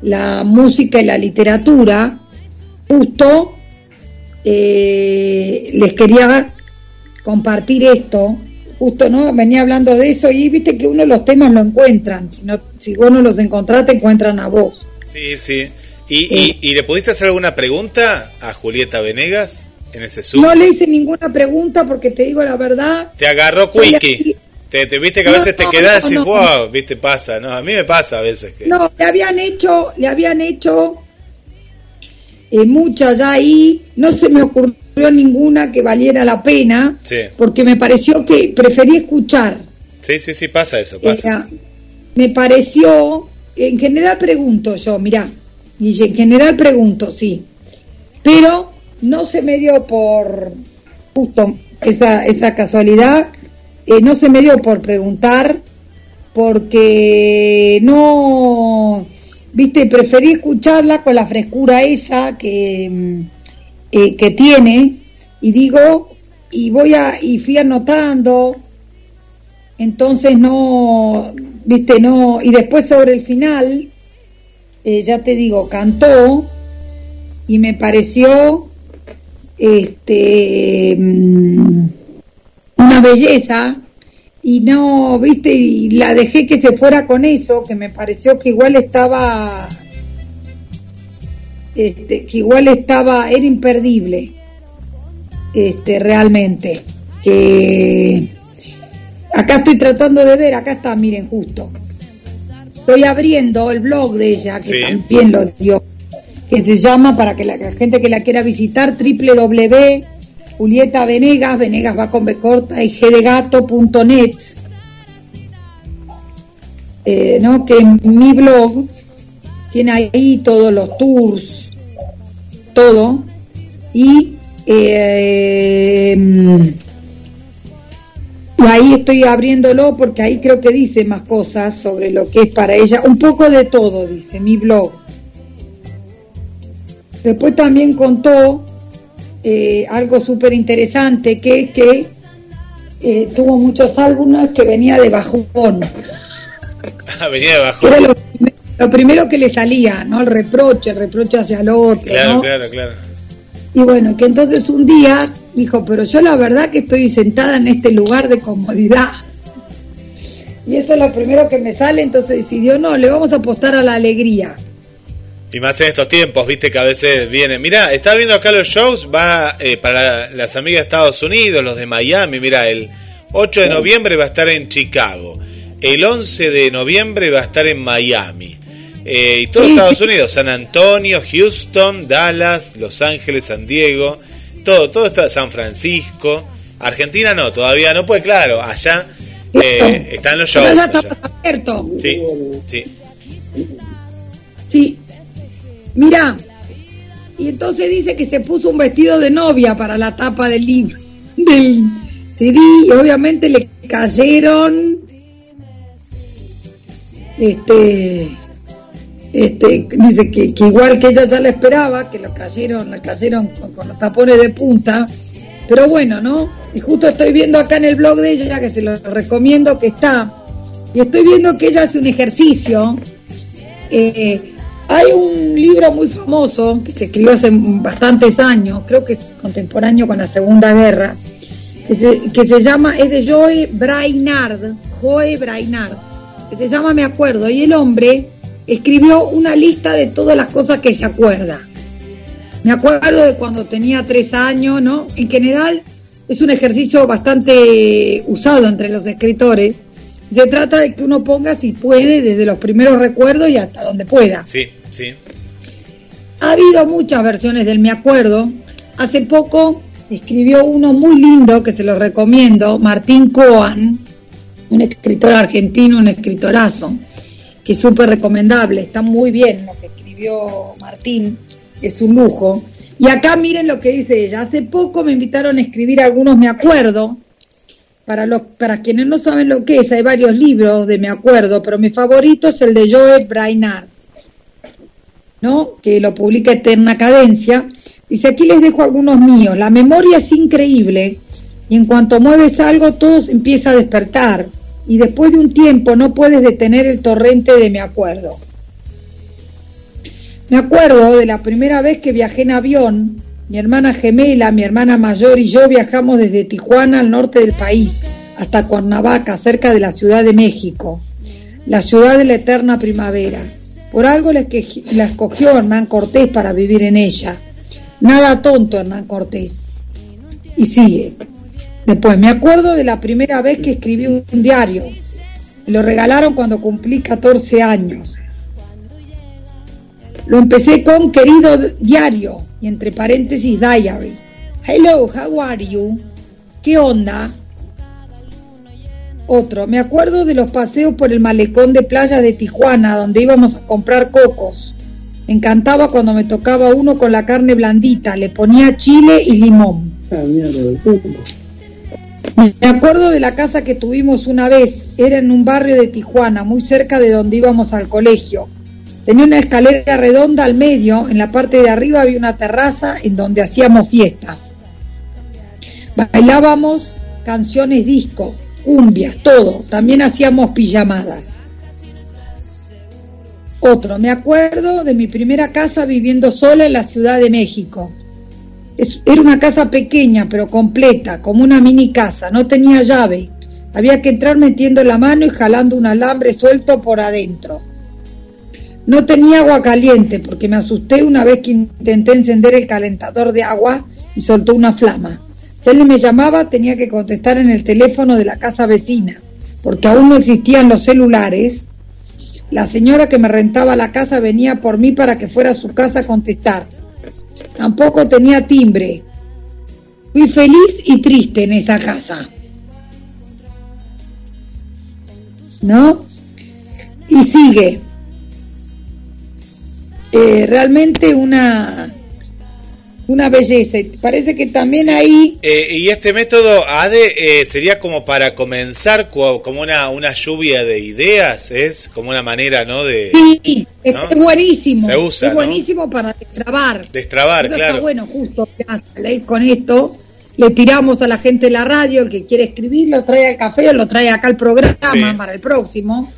la música y la literatura justo eh, les quería compartir esto justo no venía hablando de eso y viste que uno los temas lo encuentran si no si vos no los encontrás te encuentran a vos Sí, sí. ¿Y, y, y le pudiste hacer alguna pregunta a Julieta Venegas en ese Zoom? no le hice ninguna pregunta porque te digo la verdad Te agarró Quickie. Te, te viste que a No, veces te quedás no, y no. wow, viste, pasa, ¿no? A mí me pasa a veces que... No, le habían hecho, le habían hecho eh, muchas ya ahí, no se me ocurrió ninguna que valiera la pena, Sí, porque me pareció que preferí escuchar. sí, sí, sí, pasa eso, O pasa. sea, me pareció, en general pregunto yo, mirá, y en general pregunto, sí, pero no se me dio por justo esa, esa casualidad, eh, no se me dio por preguntar, porque no, viste, preferí escucharla con la frescura esa que, mm, eh, que tiene, y digo, y voy a, y fui anotando, entonces no, viste, no, y después sobre el final, eh, ya te digo, cantó y me pareció este mm, una belleza y no, viste, y la dejé que se fuera con eso, que me pareció que igual estaba este, que igual estaba, era imperdible, este, realmente, que acá estoy tratando de ver, acá está, miren, justo, estoy abriendo el blog de ella, que Sí. también lo dio, que se llama, para que la, la gente que la quiera visitar, www. Julieta Venegas, Venegas va con B corta y gdegato.net, eh, ¿no? que mi blog tiene ahí todos los tours, todo, y, eh, y ahí estoy abriéndolo porque ahí creo que dice más cosas sobre lo que es para ella, un poco de todo, dice mi blog. Después también contó eh, algo súper interesante, que es que eh, tuvo muchos álbumes que venía de bajón. Venía de abajo. Era lo, lo primero que le salía, ¿no? El reproche, el reproche hacia el otro, Claro, ¿no? claro, claro. Y bueno, que entonces un día dijo, pero yo la verdad que estoy sentada en este lugar de comodidad. Y eso es lo primero que me sale, entonces decidió, no, le vamos a apostar a la alegría. Y más en estos tiempos, viste que a veces viene. Mirá, está viendo acá los shows, va eh, para las amigas de Estados Unidos, los de Miami. Mirá, el 8 de noviembre va a estar en Chicago. El 11 de noviembre va a estar en Miami. Eh, y todo Estados <laughs> Unidos, San Antonio, Houston, Dallas, Los Ángeles, San Diego, todo, todo está San Francisco. Argentina no, todavía no puede, claro, allá eh, están los shows. Allá. Sí, sí. Sí. Mira. Y entonces dice que se puso un vestido de novia para la tapa del libro, <laughs> del CD, y obviamente le cayeron este este dice que, que igual que ella ya la esperaba, que lo cayeron, la cayeron con, con los tapones de punta, pero bueno, ¿no? Y justo estoy viendo acá en el blog de ella, que se lo recomiendo que está, y estoy viendo que ella hace un ejercicio. Eh, hay un libro muy famoso que se escribió hace bastantes años, creo que es contemporáneo con la Segunda Guerra, que se, llama, es de Joe Brainard, Joe Brainard, que se llama Me Acuerdo, y el hombre escribió una lista de todas las cosas que se acuerda. Me acuerdo de cuando tenía tres años, ¿no? En general es un ejercicio bastante usado entre los escritores. Se trata de que uno ponga, si puede, desde los primeros recuerdos y hasta donde pueda. Sí, sí. Ha habido muchas versiones del Me Acuerdo. Hace poco escribió uno muy lindo que se lo recomiendo, Martín Coan, un escritor argentino, un escritorazo, que es súper recomendable. Está muy bien lo que escribió Martín, es un lujo. Y acá miren lo que dice ella. Hace poco me invitaron a escribir algunos Me Acuerdo. Para, los, para quienes no saben lo que es, hay varios libros de Me Acuerdo, pero mi favorito es el de Joe Brainard. ¿no? que lo publica Eterna Cadencia. Dice, aquí les dejo algunos míos. La memoria es increíble y en cuanto mueves algo todo empieza a despertar y después de un tiempo no puedes detener el torrente de me acuerdo. Me acuerdo de la primera vez que viajé en avión, mi hermana gemela, mi hermana mayor y yo viajamos desde Tijuana al norte del país hasta Cuernavaca, cerca de la Ciudad de México, la ciudad de la eterna primavera. Por algo la, esque- la escogió Hernán Cortés para vivir en ella. Nada tonto Hernán Cortés. Y sigue. Después, me acuerdo de la primera vez que escribí un diario. Me lo regalaron cuando cumplí 14 años. Lo empecé con querido diario y entre paréntesis diary. Hello, how are you? ¿Qué onda? Otro, me acuerdo de los paseos por el malecón de playa de Tijuana donde íbamos a comprar cocos. Me encantaba cuando me tocaba uno con la carne blandita, le ponía chile y limón. Me acuerdo de la casa que tuvimos una vez, era en un barrio de Tijuana, muy cerca de donde íbamos al colegio. Tenía una escalera redonda al medio, en la parte de arriba había una terraza en donde hacíamos fiestas. Bailábamos canciones disco, cumbias, todo. También hacíamos pijamadas. Otro, me acuerdo de mi primera casa viviendo sola en la Ciudad de México. Era una casa pequeña pero completa, como una mini casa, no tenía llave. Había que entrar metiendo la mano y jalando un alambre suelto por adentro. No tenía agua caliente porque me asusté una vez que intenté encender el calentador de agua y soltó una flama. Si él me llamaba tenía que contestar en el teléfono de la casa vecina, porque aún no existían los celulares. La señora que me rentaba la casa venía por mí para que fuera a su casa a contestar. Tampoco tenía timbre. Fui feliz y triste en esa casa. ¿No? Y sigue. Eh, realmente una una belleza. Y Parece que también ahí Eh, y este método ADE eh, sería como para comenzar co- como una, una lluvia de ideas, es como una manera, ¿no? De sí, es, ¿no? es buenísimo. Se usa, es ¿no? buenísimo para destrabar. destrabar, Eso claro. Está bueno, justo. Con esto le tiramos a la gente de la radio, el que quiere escribir, lo trae al café o lo trae acá al programa Sí. para el próximo.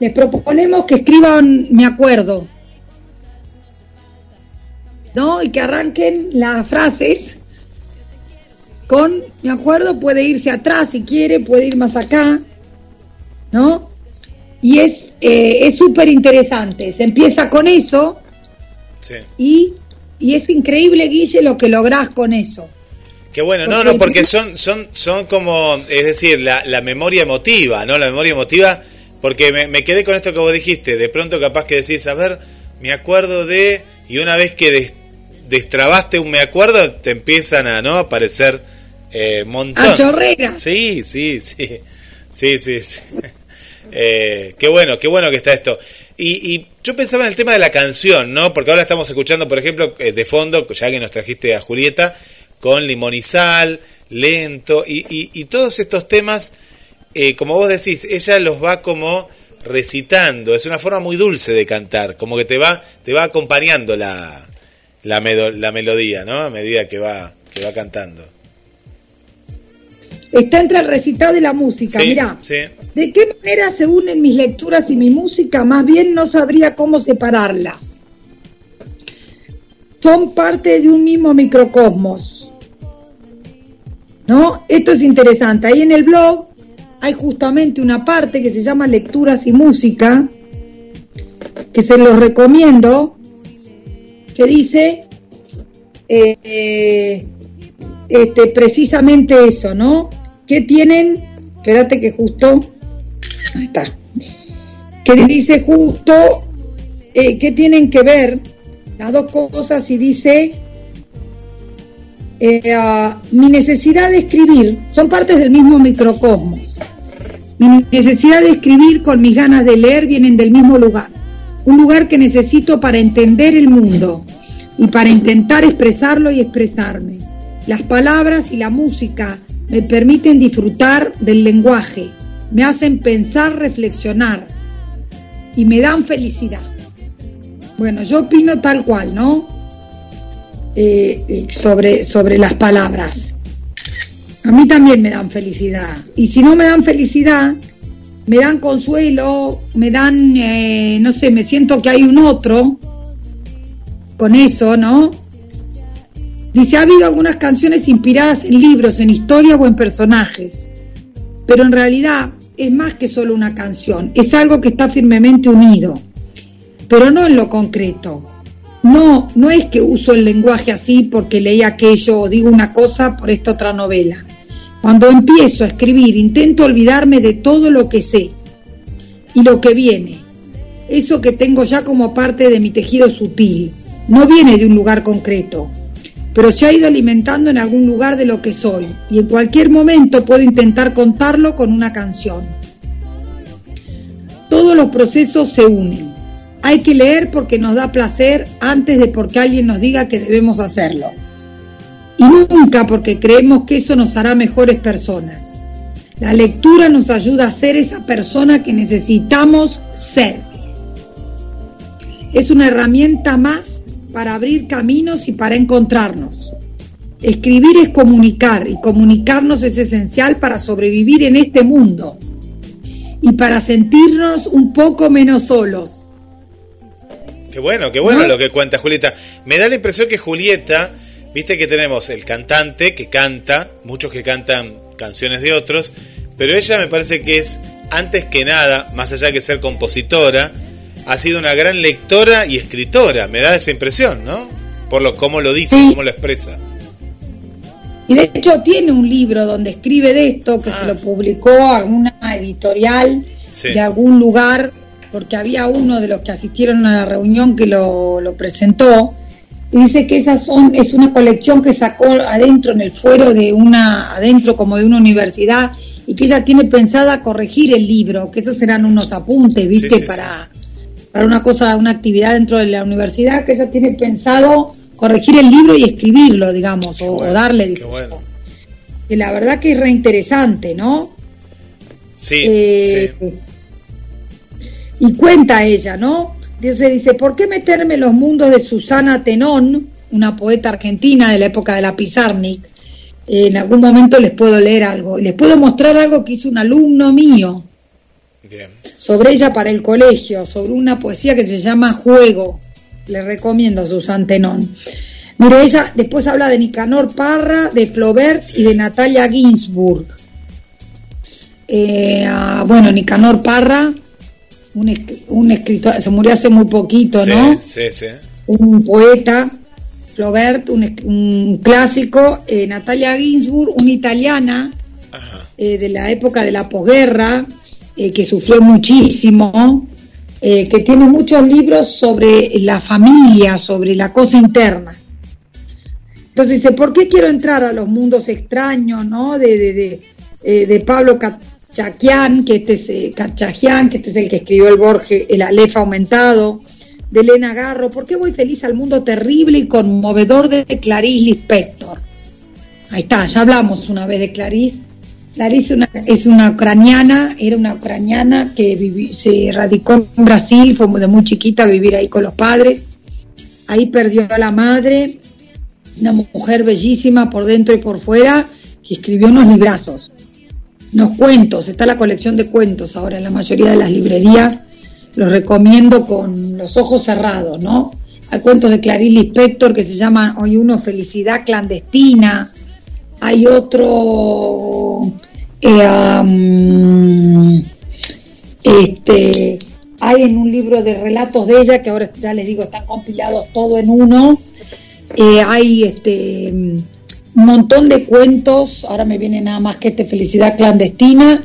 les proponemos que escriban me acuerdo. ¿No? Y que arranquen las frases con me acuerdo, puede irse atrás si quiere, puede ir más acá, ¿no? Y es eh, es súper interesante. Se empieza con eso Sí. y, y es increíble, Guille, lo que lográs con eso. Qué bueno, no, Porque- no, porque son, son, son como, es decir, la, la memoria emotiva, ¿no? La memoria emotiva, porque me, me quedé con esto que vos dijiste, de pronto capaz que decís, a ver, me acuerdo de, y una vez que des- destrabaste un me acuerdo, te empiezan a, ¿no? Aparecer eh, montón. A chorrera. Sí, sí, sí, sí, sí, sí. Eh, qué bueno, qué bueno que está esto. Y, y yo pensaba en el tema de la canción, ¿no? Porque ahora estamos escuchando, por ejemplo, eh, de fondo, ya que nos trajiste a Julieta, con limón y sal, lento, y, y- y todos estos temas, eh, como vos decís, ella los va como recitando, es una forma muy dulce de cantar, como que te va, te va acompañando la, la, la melodía, ¿no? A medida que va, que va cantando. Está entre el recitado y la música. Sí, Mirá, sí. ¿de qué manera se unen mis lecturas y mi música? Más bien no sabría cómo separarlas. Son parte de un mismo microcosmos. ¿No? Esto es interesante. Ahí en el blog hay justamente una parte que se llama Lecturas y Música, que se los recomiendo, que dice eh, eh, este, precisamente eso, ¿no? ¿Qué tienen? Espérate que justo, ahí está, que dice justo, eh, ¿qué tienen que ver las dos cosas? Y dice, eh, mi necesidad de escribir, son partes del mismo microcosmos. Mi necesidad de escribir con mis ganas de leer vienen del mismo lugar. Un lugar que necesito para entender el mundo y para intentar expresarlo y expresarme. Las palabras y la música me permiten disfrutar del lenguaje, me hacen pensar, reflexionar y me dan felicidad. Bueno, yo opino tal cual, ¿no? Eh, sobre, sobre las palabras. A mí también me dan felicidad. Y si no me dan felicidad, me dan consuelo, me dan, eh, no sé, me siento que hay un otro con eso, ¿no? Dice, ha habido algunas canciones inspiradas en libros, en historias o en personajes, pero en realidad es más que solo una canción, es algo que está firmemente unido, pero no en lo concreto. No, no es que uso el lenguaje así porque leí aquello o digo una cosa por esta otra novela. Cuando empiezo a escribir intento olvidarme de todo lo que sé y lo que viene, eso que tengo ya como parte de mi tejido sutil, no viene de un lugar concreto, pero se ha ido alimentando en algún lugar de lo que soy y en cualquier momento puedo intentar contarlo con una canción. Todos los procesos se unen. Hay que leer porque nos da placer antes de porque alguien nos diga que debemos hacerlo. Y nunca porque creemos que eso nos hará mejores personas. La lectura nos ayuda a ser esa persona que necesitamos ser. Es una herramienta más para abrir caminos y para encontrarnos. Escribir es comunicar y comunicarnos es esencial para sobrevivir en este mundo y para sentirnos un poco menos solos. Qué bueno, qué bueno lo que cuenta Julieta. Me da la impresión que Julieta, viste que tenemos el cantante que canta, muchos que cantan canciones de otros, pero ella me parece que es, antes que nada, más allá que ser compositora, ha sido una gran lectora y escritora. Me da esa impresión, ¿no? Por lo cómo lo dice, Sí. cómo lo expresa. Y de hecho tiene un libro donde escribe de esto que se lo publicó a una editorial Sí. de algún lugar, porque había uno de los que asistieron a la reunión que lo, lo presentó, y dice que esas son, es una colección que sacó adentro en el fuero de una, adentro como de una universidad, y que ella tiene pensada corregir el libro, que esos serán unos apuntes, viste, Sí, sí, sí. para, para una cosa, una actividad dentro de la universidad, que ella tiene pensado corregir el libro y escribirlo, digamos, o, o darle bueno. que la verdad que es reinteresante, ¿no? Sí, Eh, Y cuenta ella, ¿no? Dice, dice, ¿por qué meterme en los mundos de Susana Tenón, una poeta argentina de la época de la Pizarnik? Eh, en algún momento les puedo leer algo. Les puedo mostrar algo que hizo un alumno mío. Bien. sobre ella para el colegio, sobre una poesía que se llama Juego. Le recomiendo a Susan Tenón. Mire, ella después habla de Nicanor Parra, de Flaubert y de Natalia Ginsburg. Eh, ah, bueno, Nicanor Parra, un, un escritor, se murió hace muy poquito, Sí, ¿no? sí, sí. un poeta, Flaubert, un, un clásico, eh, Natalia Ginsburg, una italiana eh, de la época de la posguerra, eh, que sufrió muchísimo, que tiene muchos libros sobre la familia, sobre la cosa interna. Entonces dice, ¿por qué quiero entrar a los mundos extraños, no? De, de, de, de Pablo Cachaquian, que este es eh, que este es el que escribió el Borges, el Aleph aumentado, de Elena Garro. ¿Por qué voy feliz al mundo terrible y conmovedor de Clarice Lispector? Ahí está, ya hablamos una vez de Clarice. Clarice es una, es una ucraniana, era una ucraniana que vivi- se radicó en Brasil, fue de muy chiquita a vivir ahí con los padres. Ahí perdió a la madre, una mujer bellísima por dentro y por fuera, que escribió unos librazos, unos cuentos. Está la colección de cuentos ahora en la mayoría de las librerías. Los recomiendo con los ojos cerrados, ¿no? Hay cuentos de Clarice Lispector que se llaman hoy uno Felicidad clandestina. Hay otro eh, am, este hay en un libro de relatos de ella que ahora ya les digo están compilados todo en uno Eh, hay este montón de cuentos ahora me viene nada más que este felicidad clandestina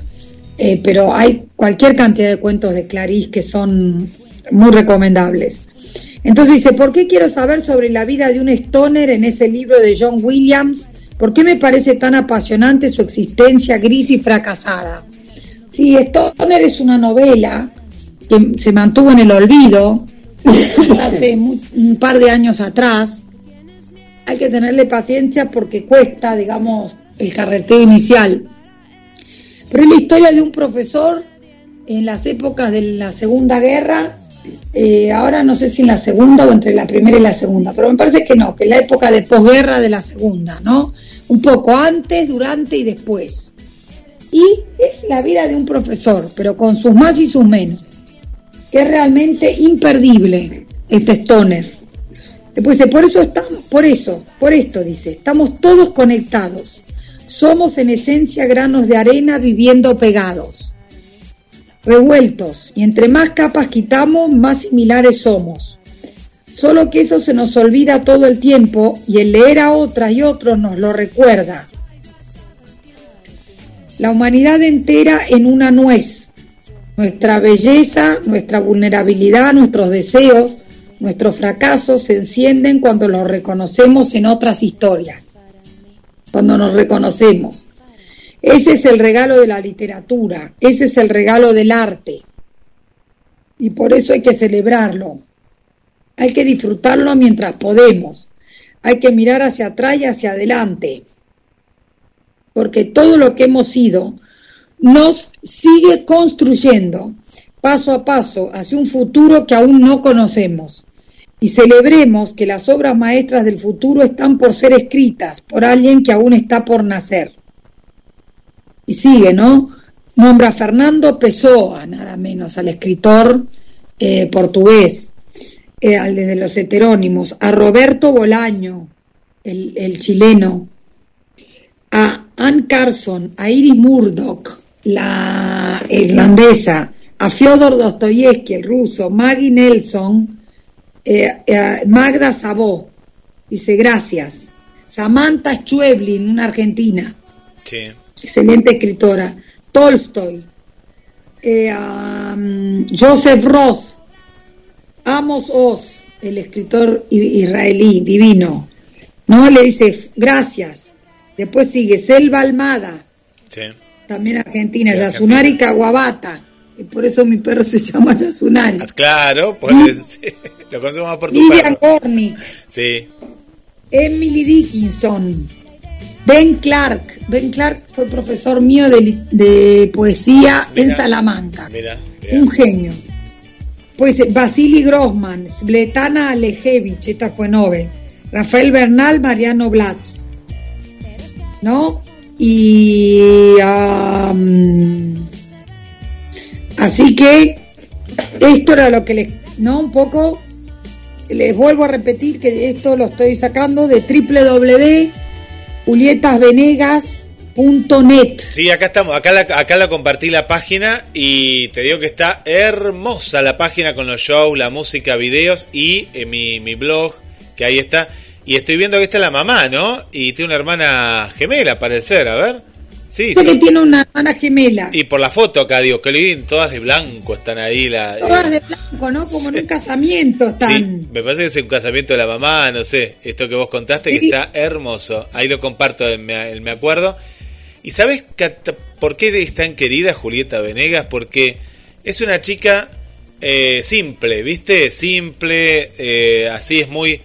eh, pero hay cualquier cantidad de cuentos de Clarice que son muy recomendables entonces dice ¿por qué quiero saber sobre la vida de un stoner en ese libro de John Williams? ¿por qué me parece tan apasionante su existencia gris y fracasada? Sí, Stoner es una novela que se mantuvo en el olvido <laughs> hace un par de años atrás. Hay que tenerle paciencia porque cuesta, digamos, el carreteo inicial. Pero es la historia de un profesor en las épocas de la Segunda Guerra, eh, ahora no sé si en la Segunda o entre la Primera y la Segunda, pero me parece que no, que en la época de posguerra de la Segunda, ¿no? Un poco antes, durante y después. Y es la vida de un profesor, pero con sus más y sus menos, que es realmente imperdible este Stoner. Por eso estamos, por eso, por esto dice, estamos todos conectados. Somos en esencia granos de arena viviendo pegados, revueltos, y entre más capas quitamos, más similares somos. Solo que eso se nos olvida todo el tiempo y el leer a otras y otros nos lo recuerda. La humanidad entera en una nuez. Nuestra belleza, nuestra vulnerabilidad, nuestros deseos, nuestros fracasos se encienden cuando los reconocemos en otras historias. Cuando nos reconocemos. Ese es el regalo de la literatura, ese es el regalo del arte. Y por eso hay que celebrarlo. Hay que disfrutarlo mientras podemos. Hay que mirar hacia atrás y hacia adelante. Porque todo lo que hemos sido nos sigue construyendo paso a paso hacia un futuro que aún no conocemos. Y celebremos que las obras maestras del futuro están por ser escritas por alguien que aún está por nacer. Y sigue, ¿no? Nombra Fernando Pessoa, nada menos, al escritor eh, portugués, eh, al de los heterónimos, a Roberto Bolaño, el, chileno, a Ann Carson, a Iris Murdoch, la irlandesa, a Fyodor Dostoyevsky, el ruso, Maggie Nelson, eh, eh, Magda Sabó, dice gracias. Samantha Schweblin, una argentina, Sí. excelente escritora. Tolstoy, eh, um, Joseph Roth, Amos Oz, el escritor israelí, divino. No le dice gracias. Después sigue Selva Almada, Sí. también argentina, Sí, Yasunari Kawabata, por eso mi perro se <laughs> llama Yasunari. Claro, pues, <laughs> sí, lo conocemos por tu Vivian perro. Gornick, Sí. Emily Dickinson, Ben Clark. Ben Clark fue profesor mío de, poesía en Salamanca. Mira, Un genio. Pues Vasily Grossman, Svetana Alejevich, esta fue Nobel. Rafael Bernal, Mariano Blatz. ¿No? Y am, Así que esto era lo que les, ¿no? Un poco, les vuelvo a repetir que esto lo estoy sacando de www.julietasvenegas.net. Sí, acá estamos, acá la, acá la compartí la página y te digo que está hermosa la página con los shows, la música, videos y eh, mi, mi blog, que ahí está. Y estoy viendo que está la mamá, ¿no? Y tiene una hermana gemela, parecer, a ver. Sí, Sé que tiene una hermana gemela. y por la foto acá, digo, que lindo, todas de blanco están ahí. La, Todas de blanco, ¿no? Como en un casamiento están. Sí, me parece que es un casamiento de la mamá, no sé, esto que vos contaste, que Sí. está hermoso. Ahí lo comparto en me, en me acuerdo. ¿Y sabes por qué es tan querida Julieta Venegas? Porque es una chica eh, simple, ¿viste? Simple, eh, así es muy...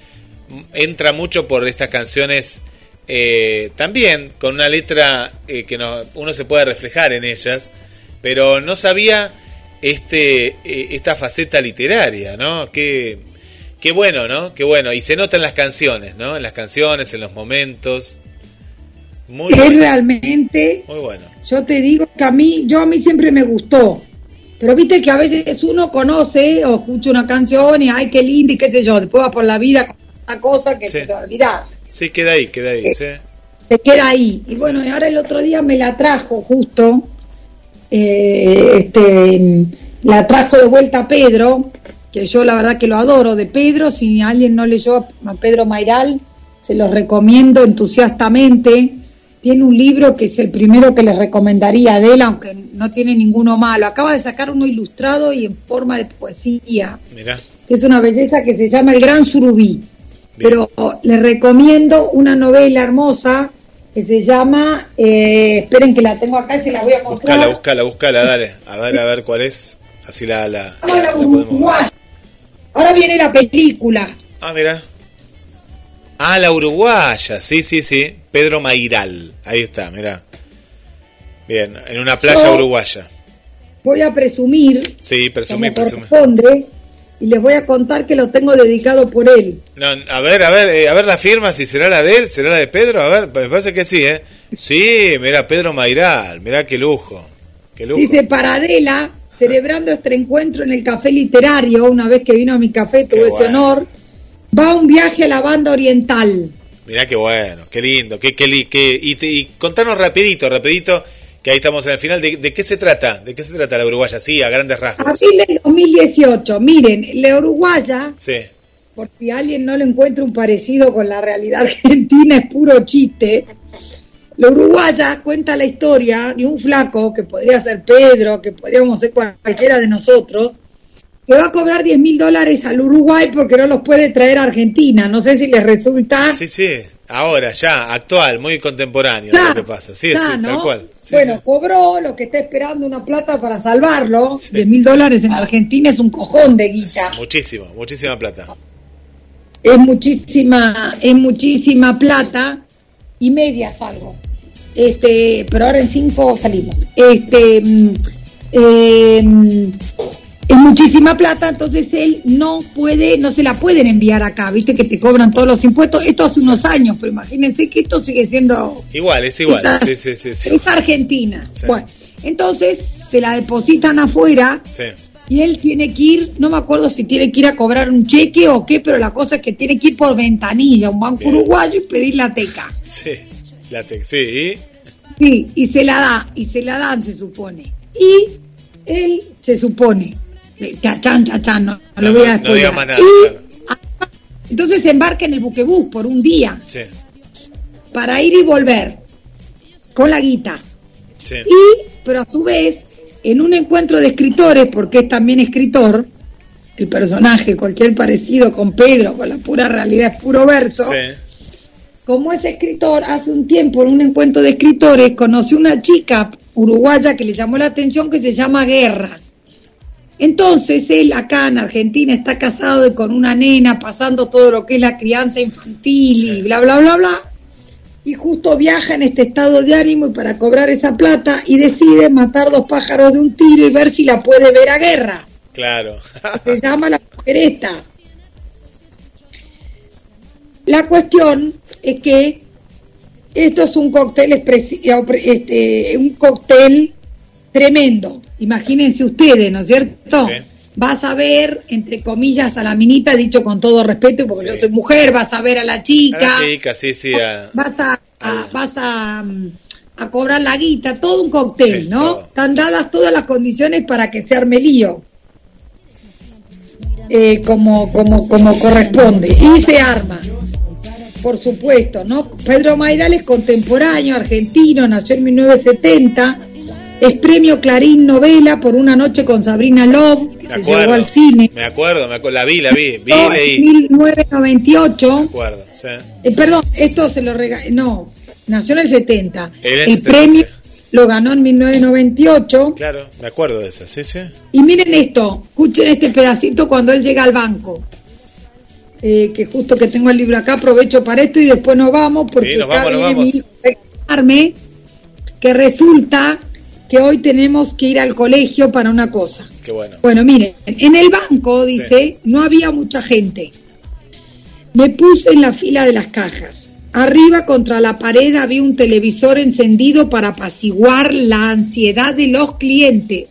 Entra mucho por estas canciones eh, también, con una letra eh, que no, uno se puede reflejar en ellas, pero no sabía este eh, esta faceta literaria, ¿no? Qué, qué bueno, ¿no? Qué bueno. Y se nota en las canciones, ¿no? En las canciones, en los momentos. Muy es bueno. realmente, Muy bueno. yo te digo que a mí, yo a mí siempre me gustó. Pero viste que a veces uno conoce o escucha una canción y ay, qué linda y qué sé yo, después va por la vida con una cosa que Sí. te Sí, queda ahí, queda ahí, Eh, sí. te queda ahí. Y bueno, y ahora el otro día me la trajo justo, eh, este, la trajo de vuelta Pedro, que yo la verdad que lo adoro de Pedro, si alguien no leyó a Pedro Mairal, se los recomiendo entusiastamente. Tiene un libro que es el primero que les recomendaría de él, aunque no tiene ninguno malo. Acaba de sacar uno ilustrado y en forma de poesía, Mirá. que es una belleza que se llama El Gran Surubí. Pero les recomiendo una novela hermosa que se llama, eh, esperen que la tengo acá y se la voy a mostrar. Buscala, buscala, buscala, dale. A ver, a ver cuál es. Así la, la, llama la La podemos-. Ahora viene la película. Ah, mira. Ah, la uruguaya, sí, sí, sí. Pedro Mairal. Ahí está, mira. Bien, en una playa Yo- uruguaya. Voy a presumir, Sí, presumí. corresponde, y les voy a contar que lo tengo dedicado por él. No, a ver, a ver, eh, a ver la firma, si será la de él, será la de Pedro, a ver, me parece que sí, ¿eh? Sí, mira, Pedro Mairal, mira qué lujo, qué lujo. Dice Paradela, celebrando este encuentro en el café literario, una vez que vino a mi café, tuve ese honor, va un viaje a la banda oriental. Mirá qué bueno, qué lindo, qué, qué, qué- y, te- y contanos rapidito, rapidito, que ahí estamos en el final, ¿de, de qué se trata? ¿De qué se trata la uruguaya? Sí, a grandes rasgos. A fin del 2018, miren, la uruguaya, Sí, por si alguien no le encuentra un parecido con la realidad <laughs> argentina, es puro chiste. La uruguaya cuenta la historia de un flaco, que podría ser Pedro, que podríamos ser cual- cualquiera de nosotros, que va a cobrar 10 mil dólares al Uruguay porque no los puede traer a Argentina. No sé si les resulta. sí, sí, ahora, ya, actual, muy contemporáneo Ya, lo que pasa. Sí, ya, sí, tal ¿no? cual. Sí, bueno, sí. cobró lo que está esperando una plata para salvarlo. 10 mil dólares en Argentina es un cojón de guita. Muchísimo, muchísima plata. es muchísima, es muchísima plata y media salgo. Este, pero ahora en cinco salimos. Este, mm, eh, es muchísima plata, entonces él no puede, no se la pueden enviar acá, viste que te cobran todos los impuestos. Esto hace unos años, pero imagínense que esto sigue siendo Igual, es igual. Esa- Sí, sí, sí, sí. es Argentina. Bueno, entonces se la depositan afuera Sí. y él tiene que ir, no me acuerdo si tiene que ir a cobrar un cheque o qué, pero la cosa es que tiene que ir por ventanilla, a un banco Bien. uruguayo y pedir la teca. Sí, la te- sí, Sí, y se la da, y se la dan, se supone. Y él se supone, eh, chachán, chachán, no, no lo voy a no, diga más nada. Y claro. entonces se embarca en el buquebús por un día Sí, para ir y volver con la guita. sí. Y, pero a su vez, en un encuentro de escritores, porque es también escritor, el personaje, cualquier parecido con Pedro, con la pura realidad, es puro verso. Sí. Como es escritor, hace un tiempo en un encuentro de escritores conoció una chica uruguaya que le llamó la atención que se llama Guerra. Entonces él acá en Argentina está casado y con una nena pasando todo lo que es la crianza infantil y bla, bla, bla, bla. Y justo viaja en este estado de ánimo y para cobrar esa plata y decide matar dos pájaros de un tiro y ver si la puede ver a Guerra. Claro. Se llama la mujer esta. La cuestión es que esto es un cóctel este, un cóctel tremendo. Imagínense ustedes, ¿no es cierto? Vas a ver, entre comillas, a la minita, dicho con todo respeto, porque yo soy mujer, vas a ver a la A chica, la chica, sí, sí. a- vas a, a- vas a, mm, a cobrar la guita, todo un cóctel, ¿no? Están dadas todas las condiciones para que se arme lío. Eh, como, como, como corresponde. Y se arma. Por supuesto, ¿no? Pedro Mayral es contemporáneo, argentino, nació en 1970. Es premio Clarín Novela por una noche con Sabrina Love, que Me se llevó acuerdo. al cine. Me acuerdo, me acuerdo. La vi, la vi. Vi, leí. 1998. Me acuerdo, sí. Eh, perdón, esto se lo regaló, no, nació en el 70. En el el 70, premio lo ganó en 1998. Claro, me acuerdo de esa, sí, sí. Y miren esto, escuchen este pedacito cuando él llega al banco. Eh, que justo que tengo el libro acá, aprovecho para esto y después nos vamos, porque Sí, nos acá vamos, nos viene vamos. mi hijo que resulta que hoy tenemos que ir al colegio para una cosa. Qué bueno. Bueno, miren, en el banco, dice, no había mucha gente. Me puse en la fila de las cajas. Arriba contra la pared había un televisor encendido para apaciguar la ansiedad de los clientes.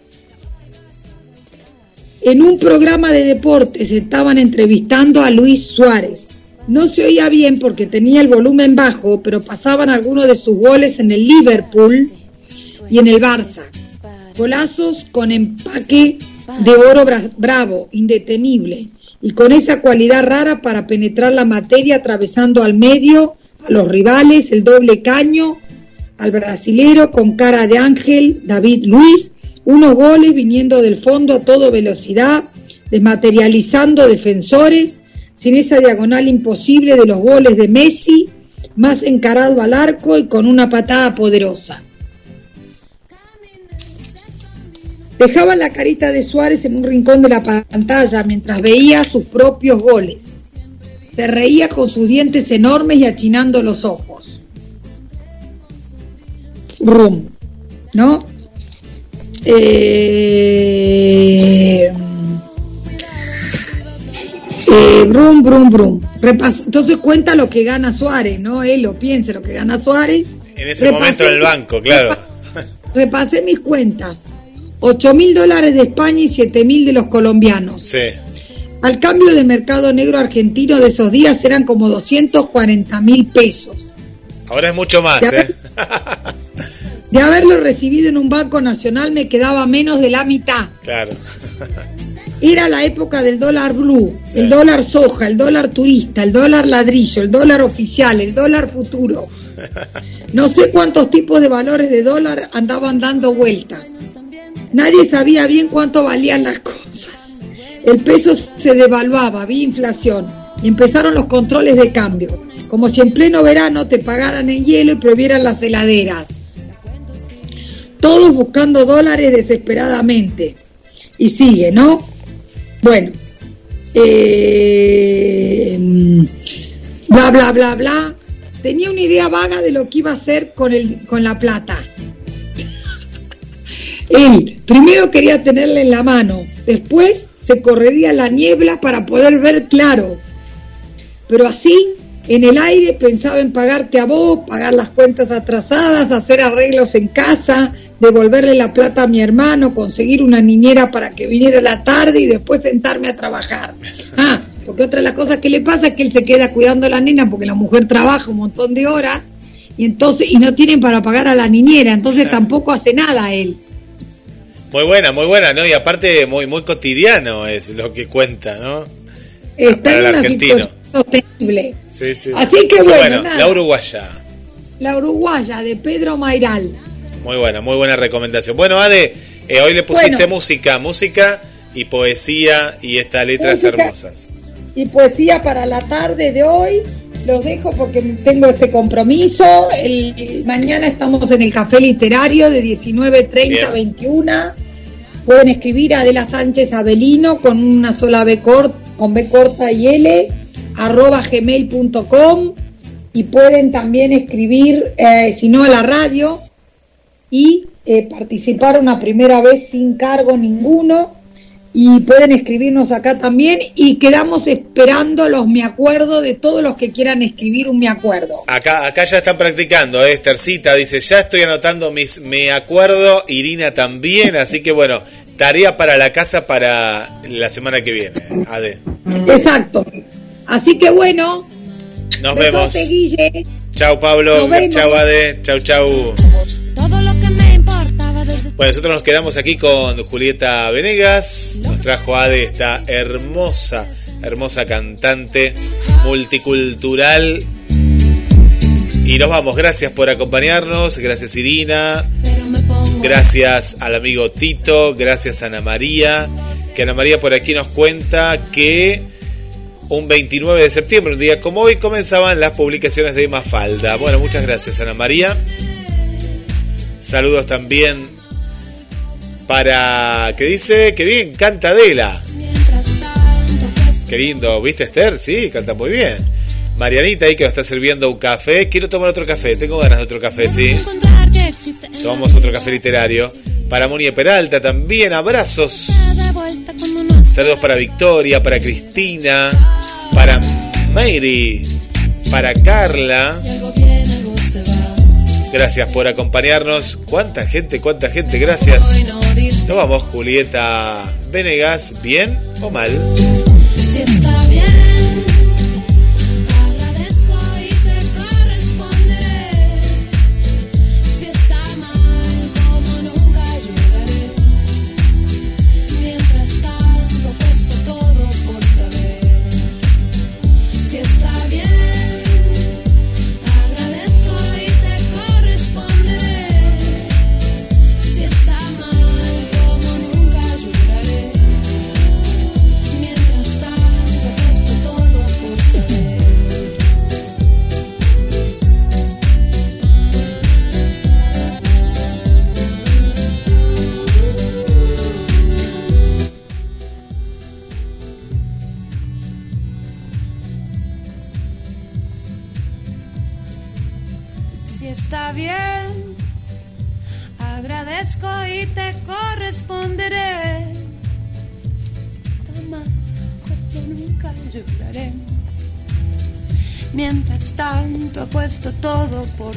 En un programa de deportes estaban entrevistando a Luis Suárez. No se oía bien porque tenía el volumen bajo, pero pasaban algunos de sus goles en el Liverpool y en el Barça. Golazos con empaque de oro bra- bravo, indetenible, y con esa cualidad rara para penetrar la materia atravesando al medio, a los rivales, el doble caño, al brasilero con cara de ángel, David Luis, unos goles viniendo del fondo a toda velocidad, desmaterializando defensores, sin esa diagonal imposible de los goles de Messi, más encarado al arco y con una patada poderosa. Dejaban la carita de Suárez en un rincón de la pantalla mientras veía sus propios goles. Se reía con sus dientes enormes y achinando los ojos. Rum, ¿no? Eh, eh, brum, brum, brum. Repas- Entonces cuenta lo que gana Suárez, ¿no? Él lo piensa, lo que gana Suárez. En ese Repasé- momento en el banco, claro. <laughs> Repasé mis cuentas. 8 mil dólares de España y 7 mil de los colombianos. Sí. Al cambio del mercado negro argentino de esos días eran como 240 mil pesos. Ahora es mucho más, Ya ¿eh? De haberlo recibido en un banco nacional me quedaba menos de la mitad. Claro. Era la época del dólar blue, el dólar soja, el dólar turista, el dólar ladrillo, el dólar oficial, el dólar futuro. <laughs> No sé cuántos tipos de valores de dólar andaban dando vueltas. Nadie sabía bien cuánto valían las cosas. El peso se devaluaba, había inflación y empezaron los controles de cambio, como si en pleno verano te pagaran en hielo y prohibieran las heladeras. Todos buscando dólares desesperadamente. Y sigue, ¿no? Bueno, eh, bla, bla, bla, bla. Tenía una idea vaga de lo que iba a hacer con, el, con la plata. Él primero quería tenerla en la mano, después se correría la niebla para poder ver claro. Pero así, en el aire, pensaba en pagarte a vos, pagar las cuentas atrasadas, hacer arreglos en casa, devolverle la plata a mi hermano, conseguir una niñera para que viniera la tarde y después sentarme a trabajar. Ah, porque otra de las cosas que le pasa es que él se queda cuidando a la nena porque la mujer trabaja un montón de horas y entonces y no tienen para pagar a la niñera, entonces tampoco hace nada él. Muy buena, muy buena, ¿no? Y aparte, muy muy cotidiano es lo que cuenta, ¿no? Está Para en el argentino. sostenible. Sí, sí. Así que bueno, nada. la uruguaya. La uruguaya de Pedro Mairal. Muy buena, muy buena recomendación. Bueno, Ade, eh, hoy le pusiste Bueno. música, música y poesía y estas letras hermosas. y poesía para la tarde de hoy. Los dejo porque tengo este compromiso. El, mañana estamos en el Café Literario de 19.30 a 21. Pueden escribir a Adela Sánchez Avelino con una sola B corta, con B corta y L, arroba gmail.com y pueden también escribir, eh, si no, a la radio y eh, participar una primera vez sin cargo ninguno y pueden escribirnos acá también y quedamos esperando los me acuerdo de todos los que quieran escribir un me acuerdo. Acá, acá ya están practicando, ¿eh? Estercita dice, ya estoy anotando mis me acuerdo, Irina también, así que bueno, tarea para la casa para la semana que viene, Ade. Exacto. Así que bueno, Nos besote, vemos. Guille. Chau Pablo, chau Ade, chau chau. Bueno, nosotros nos quedamos aquí con Julieta Venegas. Nos trajo Ade esta hermosa, hermosa cantante multicultural. Y nos vamos. Gracias por acompañarnos. Gracias Irina. Gracias al amigo Tito. Gracias a Ana María. Que Ana María por aquí nos cuenta que un 29 de septiembre, un día como hoy, comenzaban las publicaciones de Mafalda. Bueno, muchas gracias Ana María. Saludos también para que dice que bien canta Adela. Qué lindo, ¿viste Esther? Sí, canta muy bien. Marianita ahí que nos está sirviendo un café. Quiero tomar otro café, tengo ganas de otro café, sí. Tomamos otro café literario. Para Moni Peralta también, abrazos. Saludos para Victoria, para Cristina, para Mary, para Carla. Gracias por acompañarnos. ¿Cuánta gente, cuánta gente? Gracias. Nos vamos, Julieta Venegas, ¿bien o mal?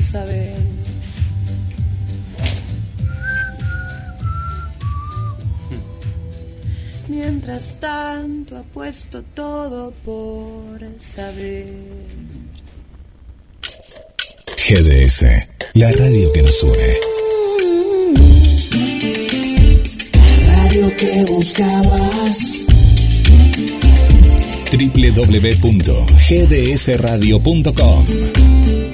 Saber. Mientras tanto, apuesto todo por saber. GDS, la radio que nos une. Radio que buscabas. www.gdsradio.com